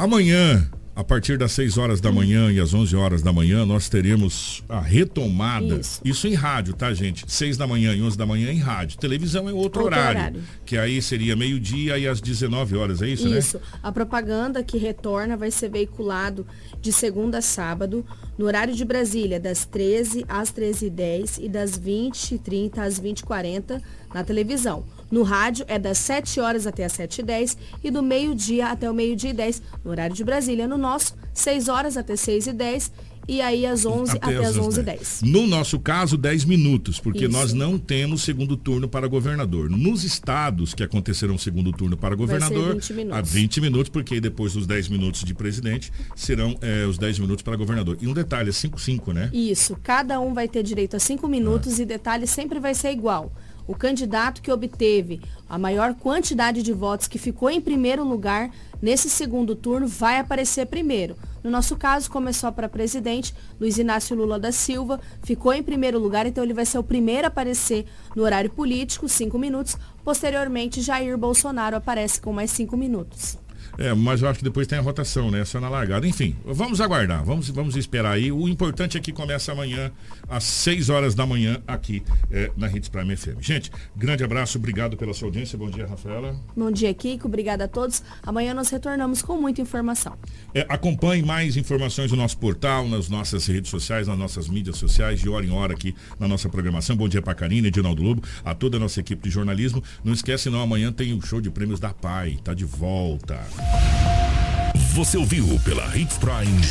Amanhã, a partir das 6 horas da manhã e às 11 horas da manhã, nós teremos a retomada. Isso. em rádio, tá, gente? 6 da manhã e 11 da manhã em rádio. Televisão é outro, Outro horário, horário. Que aí seria meio-dia e às 19 horas, é isso, né? Isso. A propaganda que retorna vai ser veiculado de segunda a sábado, no horário de Brasília, das 13 às 13h10 e das 20h30 às 20h40 na televisão. No rádio é das 7 horas até as 7h10 e do meio-dia até o meio-dia e 10 no horário de Brasília. No nosso, 6 horas até 6h10 e aí às 11 até, as 11h10. No nosso caso, 10 minutos, porque Isso. nós não temos segundo turno para governador. Nos estados que aconteceram segundo turno para governador, 20 minutos. a 20 minutos, porque depois dos 10 minutos de presidente serão eh, os 10 minutos para governador. E um detalhe, é 5-5, né? Isso, cada um vai ter direito a cinco minutos Ah. e detalhe sempre vai ser igual. O candidato que obteve a maior quantidade de votos, que ficou em primeiro lugar nesse segundo turno, vai aparecer primeiro. No nosso caso, começou para presidente, Luiz Inácio Lula da Silva, ficou em primeiro lugar, então ele vai ser o primeiro a aparecer no horário político, cinco minutos. Posteriormente, Jair Bolsonaro aparece com mais cinco minutos. É, mas eu acho que depois tem a rotação, né? Só na largada. Enfim, vamos aguardar, vamos, vamos esperar aí. O importante é que começa amanhã, às 6 horas da manhã, aqui eh, na Hits Prime FM. Gente, grande abraço, obrigado pela sua audiência. Bom dia, Rafaela. Bom dia, Kiko. Obrigada a todos. Amanhã nós retornamos com muita informação. É, acompanhe mais informações no nosso portal, nas nossas redes sociais, nas nossas mídias sociais, de hora em hora aqui na nossa programação. Bom dia pra Karina, Edinaldo Lobo, a toda a nossa equipe de jornalismo. Não esquece não, amanhã tem o show de prêmios da PAI, tá de volta. Você ouviu pela Hits Prime.